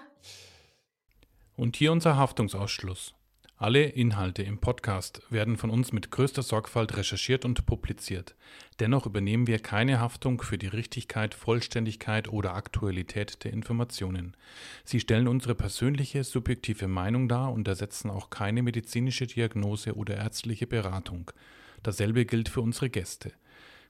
Speaker 1: Und hier unser Haftungsausschluss. Alle Inhalte im Podcast werden von uns mit größter Sorgfalt recherchiert und publiziert. Dennoch übernehmen wir keine Haftung für die Richtigkeit, Vollständigkeit oder Aktualität der Informationen. Sie stellen unsere persönliche, subjektive Meinung dar und ersetzen auch keine medizinische Diagnose oder ärztliche Beratung. Dasselbe gilt für unsere Gäste.